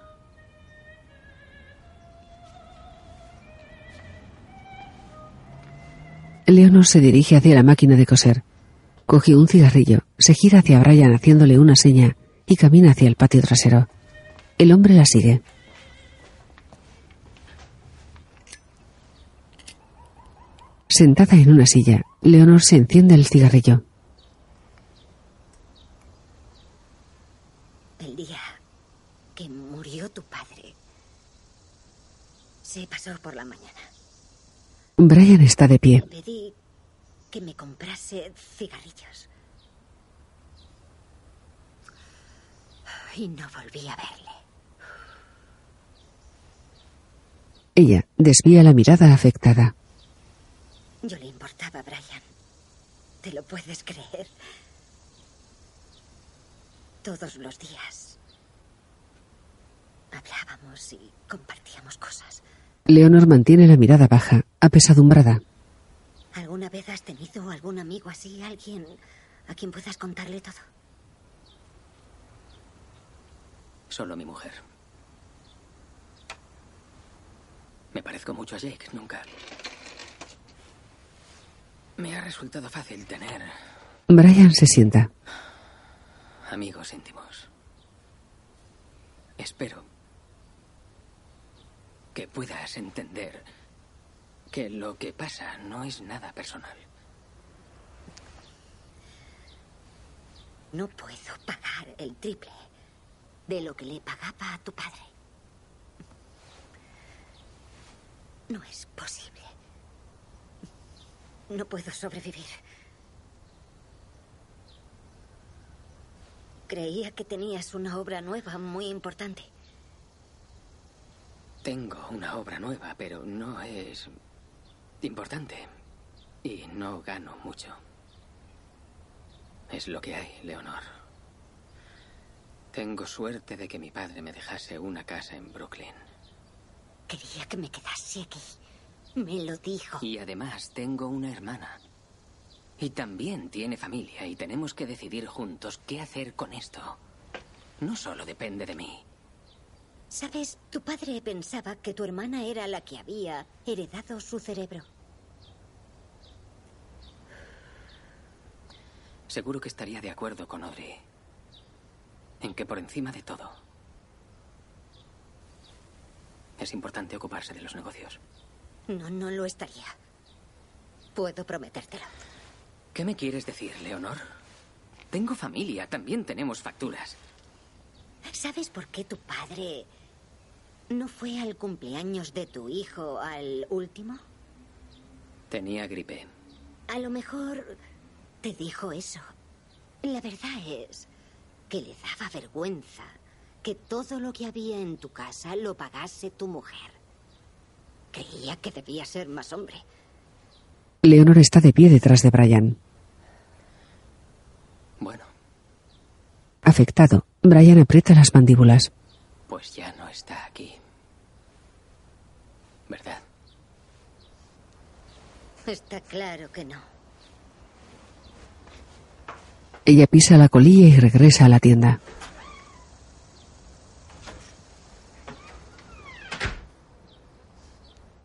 Leonor se dirige hacia la máquina de coser. Coge un cigarrillo, se gira hacia Brian haciéndole una seña y camina hacia el patio trasero. El hombre la sigue. Sentada en una silla, Leonor se enciende el cigarrillo. El día que murió tu padre, se pasó por la mañana. Brian está de pie. Pedí que me comprase cigarrillos. Y no volví a verle. Ella desvía la mirada afectada. Yo le importaba a Brian. ¿Te lo puedes creer? Todos los días hablábamos y compartíamos cosas. Leonor mantiene la mirada baja, apesadumbrada. ¿Alguna vez has tenido algún amigo así, alguien a quien puedas contarle todo? Solo mi mujer. Me parezco mucho a Jake, nunca. Me ha resultado fácil tener Brian se sienta. amigos íntimos. Espero que puedas entender que lo que pasa no es nada personal. No puedo pagar el triple de lo que le pagaba a tu padre. No es posible. No puedo sobrevivir. Creía que tenías una obra nueva muy importante. Tengo una obra nueva, pero no es importante. Y no gano mucho. Es lo que hay, Leonor. Tengo suerte de que mi padre me dejase una casa en Brooklyn. Quería que me quedase aquí. Me lo dijo. Y además tengo una hermana. Y también tiene familia y tenemos que decidir juntos qué hacer con esto. No solo depende de mí. Sabes, tu padre pensaba que tu hermana era la que había heredado su cerebro. Seguro que estaría de acuerdo con Audrey en que por encima de todo es importante ocuparse de los negocios. No, no lo estaría. Puedo prometértelo. ¿Qué me quieres decir, Leonor? Tengo familia, también tenemos facturas. ¿Sabes por qué tu padre no fue al cumpleaños de tu hijo al último? Tenía gripe. A lo mejor te dijo eso. La verdad es que le daba vergüenza que todo lo que había en tu casa lo pagase tu mujer. Creía que debía ser más hombre. Leonor está de pie detrás de Brian. Bueno, Afectado, Brian aprieta las mandíbulas. pues ya no está aquí. ¿Verdad? Está claro que no. Ella pisa la colilla y regresa a la tienda.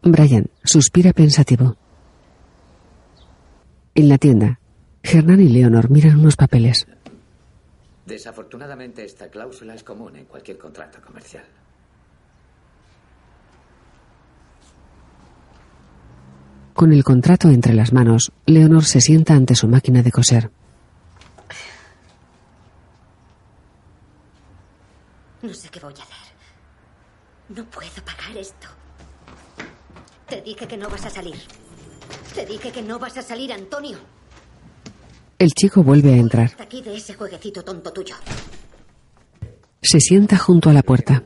Brian suspira pensativo. En la tienda, Hernán y Leonor miran unos papeles. Desafortunadamente esta cláusula es común en cualquier contrato comercial. Con el contrato entre las manos, Leonor se sienta ante su máquina de coser. No sé qué voy a hacer. No puedo pagar esto. Te dije que no vas a salir. Te dije que no vas a salir, Antonio. El chico vuelve a entrar. Hasta aquí de ese jueguecito tonto tuyo. Se sienta junto a la puerta.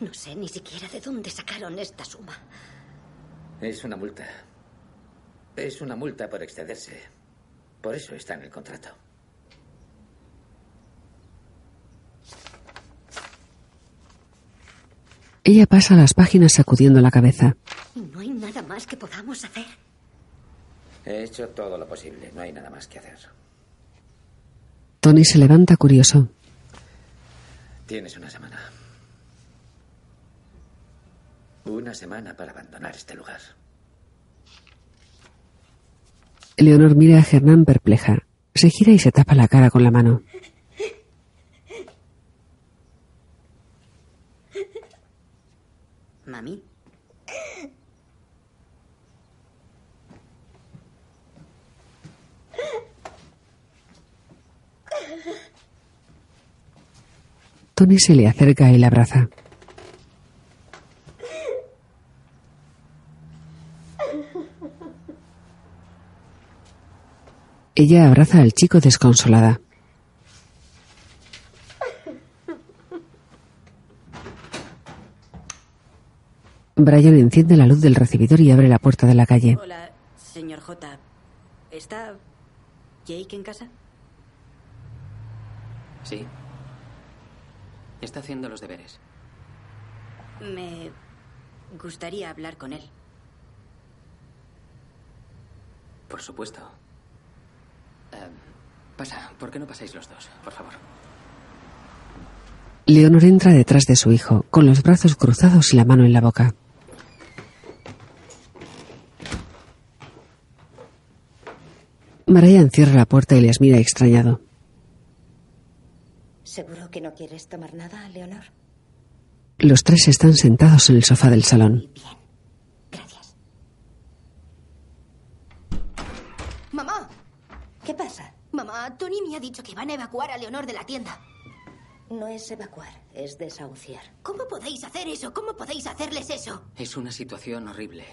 No sé ni siquiera de dónde sacaron esta suma. Es una multa. Es una multa por excederse. Por eso está en el contrato. Ella pasa las páginas sacudiendo la cabeza. No hay nada más que podamos hacer. He hecho todo lo posible. No hay nada más que hacer. Tony se levanta curioso. Tienes una semana. Una semana para abandonar este lugar. Leonor mira a Hernán perpleja. Se gira y se tapa la cara con la mano. Mami. Tony se le acerca y la abraza. Ella abraza al chico desconsolada. Brian enciende la luz del recibidor y abre la puerta de la calle. Hola, señor J. ¿Está Jake en casa? Sí. Está haciendo los deberes. Me gustaría hablar con él. Por supuesto. Eh, pasa, ¿por qué no pasáis los dos, por favor? Leonor entra detrás de su hijo, con los brazos cruzados y la mano en la boca. Brian cierra la puerta y les mira extrañado. ¿Seguro que no quieres tomar nada, Leonor? Los tres están sentados en el sofá del salón. Mamá, ¿Qué pasa? mamá, Tony me ha dicho que van a evacuar a Leonor de la tienda. No es evacuar, es desahuciar. ¿Cómo podéis hacer eso? ¿Cómo podéis hacerles eso? Es una situación horrible.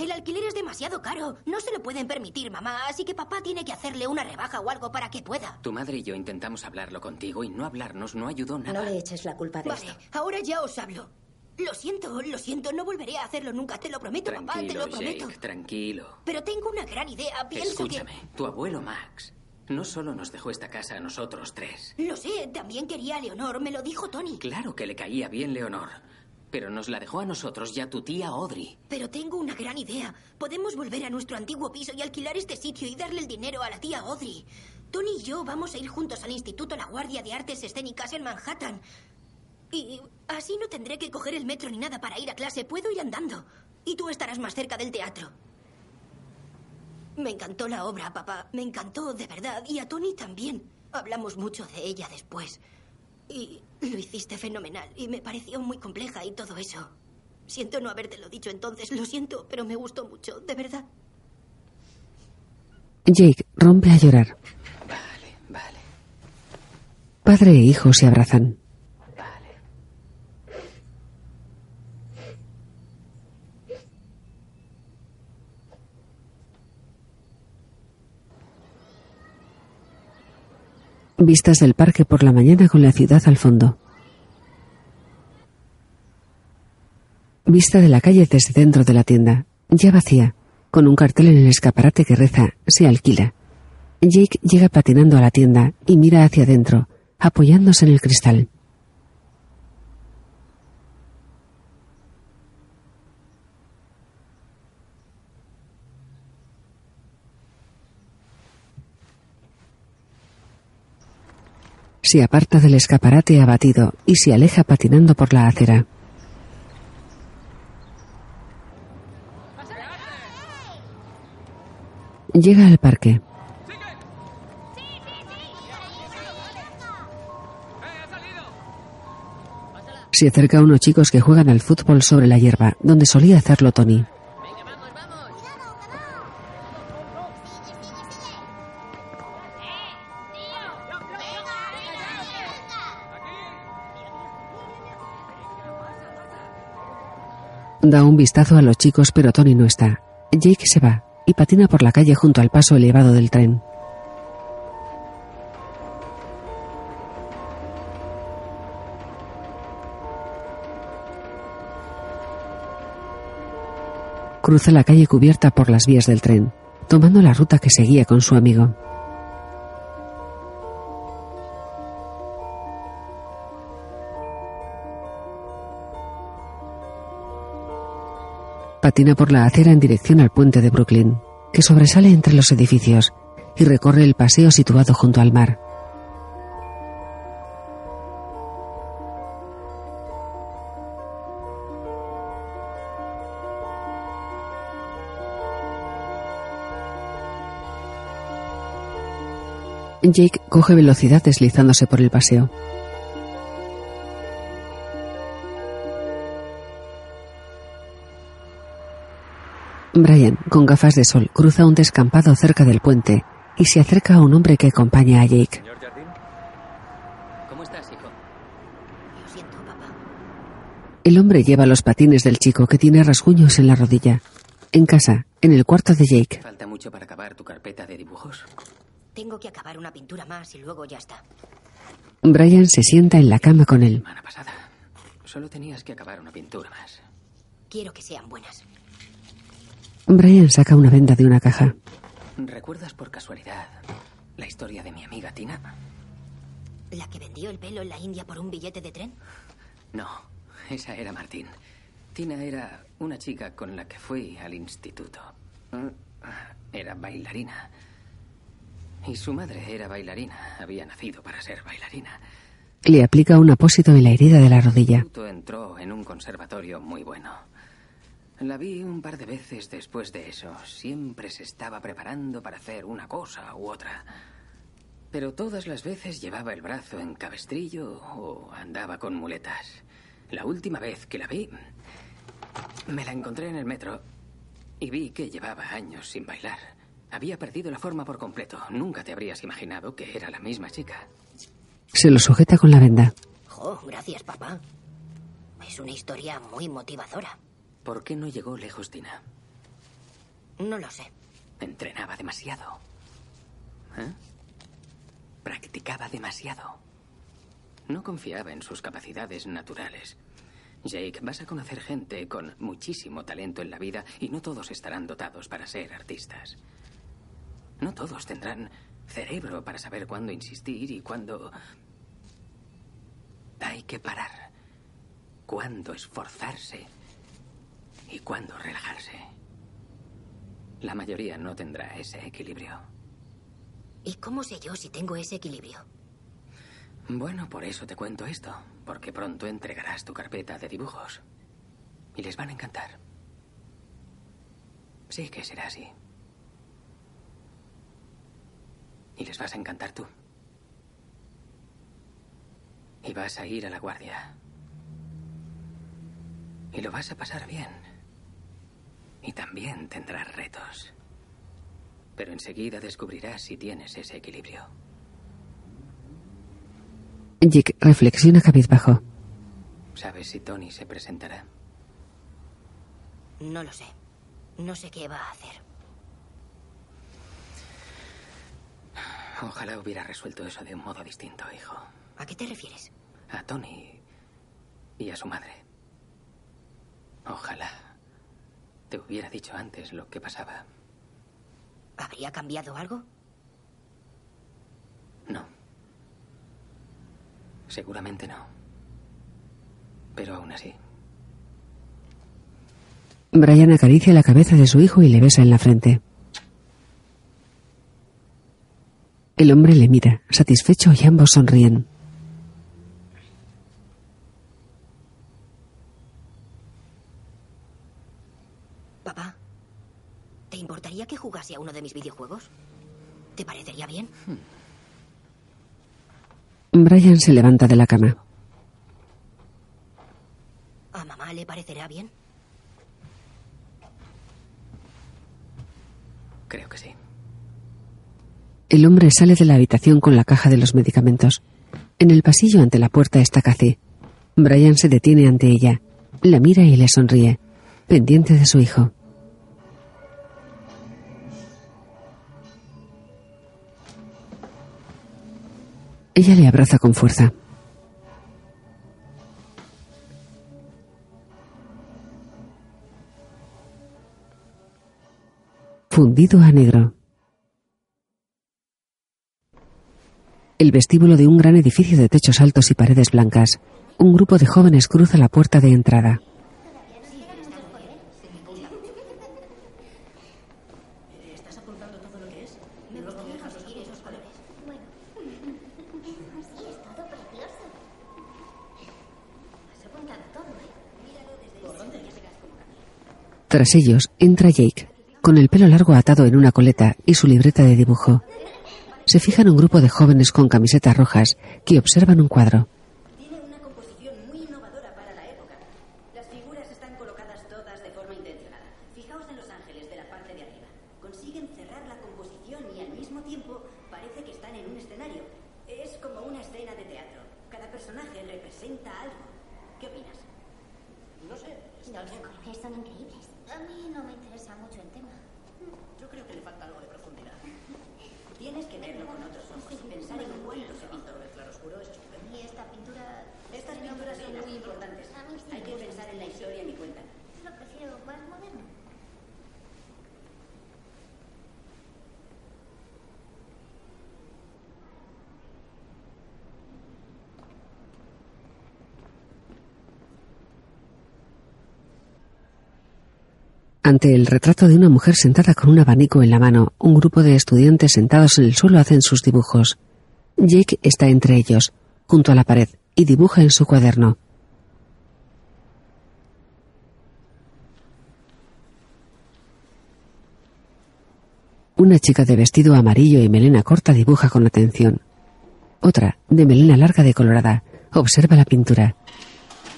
El alquiler es demasiado caro. No se lo pueden permitir, mamá. Así que papá tiene que hacerle una rebaja o algo para que pueda. Tu madre y yo intentamos hablarlo contigo y no hablarnos no ayudó nada. No le eches la culpa de Vale, esto. ahora ya os hablo. Lo siento, lo siento. No volveré a hacerlo nunca. Te lo prometo, papá. Te Tranquilo, lo prometo. Jake, tranquilo. Pero tengo una gran idea. Pienso Escúchame, tu abuelo Max no solo nos dejó esta casa a nosotros tres. Lo sé. También quería a Leonor. Me lo dijo Tony. Claro que le caía bien Leonor, pero nos la dejó a nosotros y a tu tía Audrey. Pero tengo una gran idea. Podemos volver a nuestro antiguo piso y alquilar este sitio y darle el dinero a la tía Audrey. Tony y yo vamos a ir juntos al Instituto La Guardia de Artes Escénicas en Manhattan. Y así no tendré que coger el metro ni nada para ir a clase. Puedo ir andando. Y tú estarás más cerca del teatro. Me encantó la obra, papá. Me encantó, de verdad. Y a Tony también. Hablamos mucho de ella después. Y lo hiciste fenomenal. Y me pareció muy compleja y todo eso. Siento no habértelo dicho entonces. Lo siento, pero me gustó mucho, de verdad. Jake rompe a llorar. Vale, vale. Padre e hijo se abrazan. Vistas del parque por la mañana con la ciudad al fondo. Vista de la calle desde dentro de la tienda, ya vacía, con un cartel en el escaparate que reza Se alquila. Jake llega patinando a la tienda y mira hacia adentro, apoyándose en el cristal. Se aparta del escaparate abatido y se aleja patinando por la acera. Llega al parque. Se acerca a unos chicos que juegan al fútbol sobre la hierba, donde solía hacerlo Tony. Da un vistazo a los chicos, pero Tony no está. Jake se va y patina por la calle junto al paso elevado del tren. Cruza la calle cubierta por las vías del tren, tomando la ruta que seguía con su amigo. Patina por la acera en dirección al puente de Brooklyn, que sobresale entre los edificios, y recorre el paseo situado junto al mar. Jake coge velocidad deslizándose por el paseo. Brian, con gafas de sol, cruza un descampado cerca del puente y se acerca a un hombre que acompaña a Jake. Señor Jardín. ¿Cómo estás, hijo? Lo siento, papá. El hombre lleva los patines del chico que tiene rasguños en la rodilla. En casa, en el cuarto de Jake. ¿Falta mucho para acabar tu carpeta de dibujos? Tengo que acabar una pintura más y luego ya está. Brian se sienta en la cama con él. Semana pasada. Solo tenías que acabar una pintura más. Quiero que sean buenas. Brian saca una venda de una caja. ¿Recuerdas por casualidad la historia de mi amiga Tina? ¿La que vendió el pelo en la India por un billete de tren? No, esa era Martín. Tina era una chica con la que fui al instituto. Era bailarina. Y su madre era bailarina. Había nacido para ser bailarina. Le aplica un apósito en la herida de la rodilla. Entró en un conservatorio muy bueno. La vi un par de veces después de eso. Siempre se estaba preparando para hacer una cosa u otra. Pero todas las veces llevaba el brazo en cabestrillo o andaba con muletas. La última vez que la vi, me la encontré en el metro y vi que llevaba años sin bailar. Había perdido la forma por completo. Nunca te habrías imaginado que era la misma chica. Se lo sujeta con la venda. Oh, gracias, papá. Es una historia muy motivadora. ¿Por qué no llegó lejos Tina? No lo sé. Entrenaba demasiado. ¿Eh? Practicaba demasiado. No confiaba en sus capacidades naturales. Jake, vas a conocer gente con muchísimo talento en la vida y no todos estarán dotados para ser artistas. No todos tendrán cerebro para saber cuándo insistir y cuándo hay que parar, cuándo esforzarse y cuándo relajarse. La mayoría no tendrá ese equilibrio. ¿Y cómo sé yo si tengo ese equilibrio? Bueno, por eso te cuento esto, porque pronto entregarás tu carpeta de dibujos. Y les van a encantar. Sí que será así. Y les vas a encantar tú. Y vas a ir a la guardia. Y lo vas a pasar bien. Y también tendrás retos. Pero enseguida descubrirás si tienes ese equilibrio. Jake reflexiona cabizbajo. ¿Sabes si Tony se presentará? No lo sé. No sé qué va a hacer. Ojalá hubiera resuelto eso de un modo distinto, hijo. ¿A qué te refieres? A Tony y a su madre. Ojalá te hubiera dicho antes lo que pasaba. ¿Habría cambiado algo? No. Seguramente no. Pero aún así. Brian acaricia la cabeza de su hijo y le besa en la frente. El hombre le mira, satisfecho, y ambos sonríen. Papá, ¿te importaría que jugase a uno de mis videojuegos? ¿Te parecería bien? Brian se levanta de la cama. ¿A mamá le parecerá bien? Creo que sí. El hombre sale de la habitación con la caja de los medicamentos. En el pasillo ante la puerta está Cathy. Brian se detiene ante ella. La mira y le sonríe, pendiente de su hijo. Ella le abraza con fuerza. Fundido a negro. El vestíbulo de un gran edificio de techos altos y paredes blancas. Un grupo de jóvenes cruza la puerta de entrada. ¿Estás apuntando todo lo que es? Me gustaría conseguir esos colores. Bueno. Sí, es todo precioso. Has apuntado todo, ¿eh? ¿Por dónde llegas? Tras ellos entra Jake, con el pelo largo atado en una coleta y su libreta de dibujo. Se fija en un grupo de jóvenes con camisetas rojas que observan un cuadro. Tiene una composición muy innovadora para la época. Las figuras están colocadas todas de forma intencionada. Fijaos en los ángeles de la parte de arriba. Consiguen cerrar la composición y al mismo tiempo parece que están en un escenario. Es como una escena de teatro. Cada personaje representa algo. ¿Qué opinas? No sé. Los colores son increíbles. A mí no me interesa piensa mucho en tema. Yo creo que le falta algo de profundidad. Tienes que verlo con otros ojos y pensar en cuándo se pintó. El claroscuro es estupendo. Y esta pintura... Estas pinturas son muy importantes. A mí sí Hay que me gusta. pensar en la historia y cuenta. Lo prefiero más moderno. El retrato de una mujer sentada con un abanico en la mano, un grupo de estudiantes sentados en el suelo hacen sus dibujos. Jake está entre ellos, junto a la pared, y dibuja en su cuaderno. Una chica de vestido amarillo y melena corta dibuja con atención. Otra, de melena larga de colorada, observa la pintura.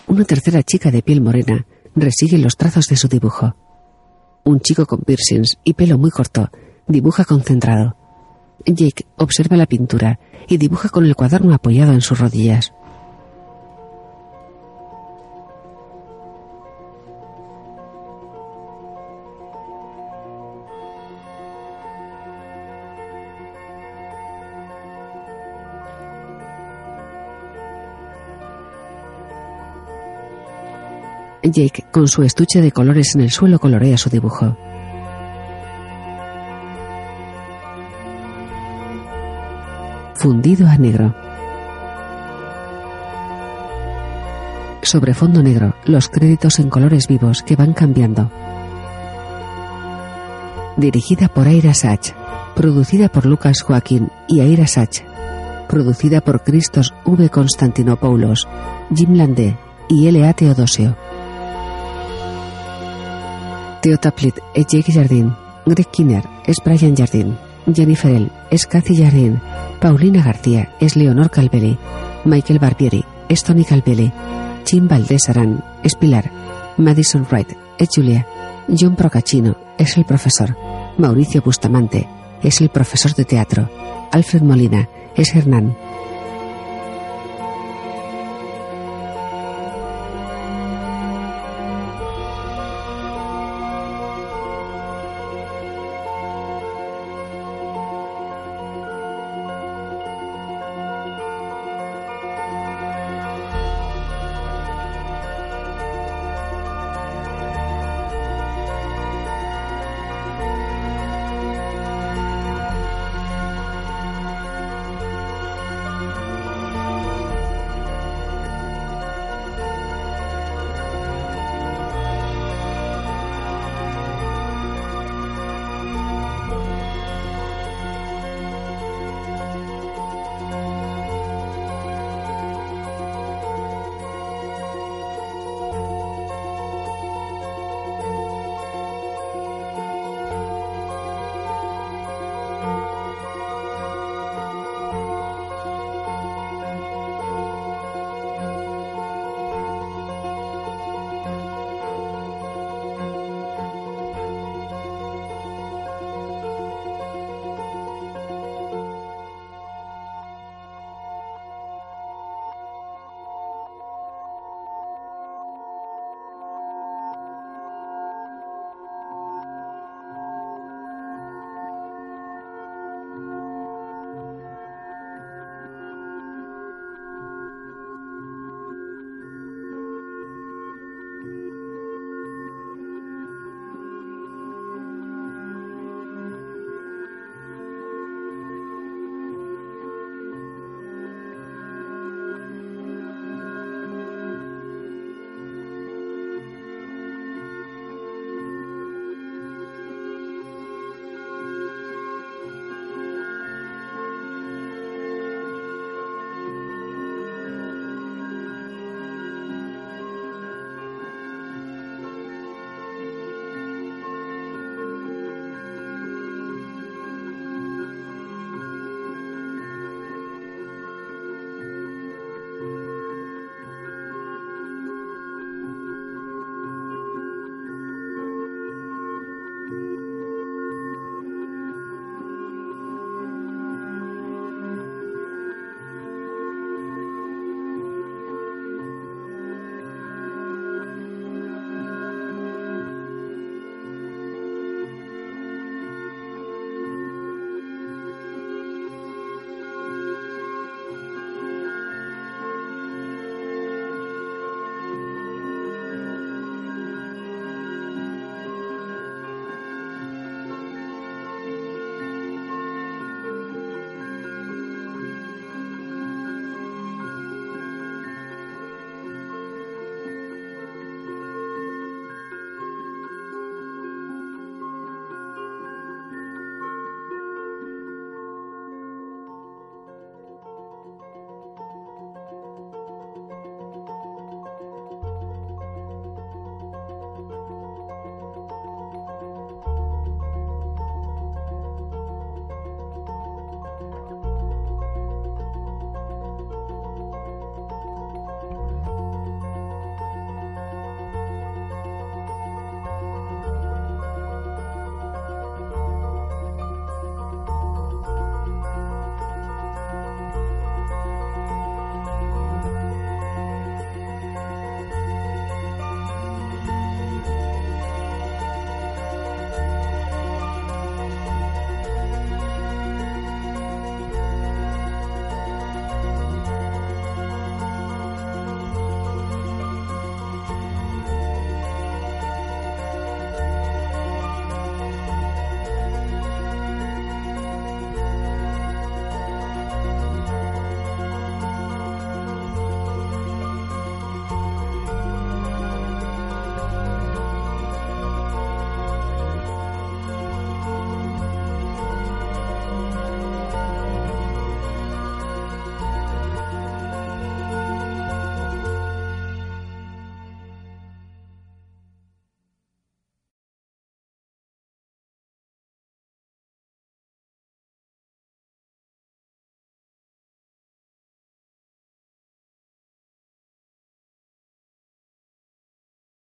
Una tercera chica de piel morena resigue los trazos de su dibujo. Un chico con piercings y pelo muy corto dibuja concentrado. Jake observa la pintura y dibuja con el cuaderno apoyado en sus rodillas. Jake, con su estuche de colores en el suelo, colorea su dibujo. Fundido a negro. Sobre fondo negro, los créditos en colores vivos que van cambiando. Dirigida por Aira Sach. Producida por Lucas Joaquín y Aira Sach. Producida por Christos V. Constantinopoulos, Jim Landé y L.A. Teodosio. Theo Taplit es Jake Jardín. Greg Kinner es Brian Jardín. Jennifer L. es Kathy Jardín. Paulina García es Leonor Calvelli. Michael Barbieri es Tony Calvelli. Jim Valdés Arán es Pilar. Madison Wright es Julia. John Procaccino es el profesor. Mauricio Bustamante es el profesor de teatro. Alfred Molina es Hernán.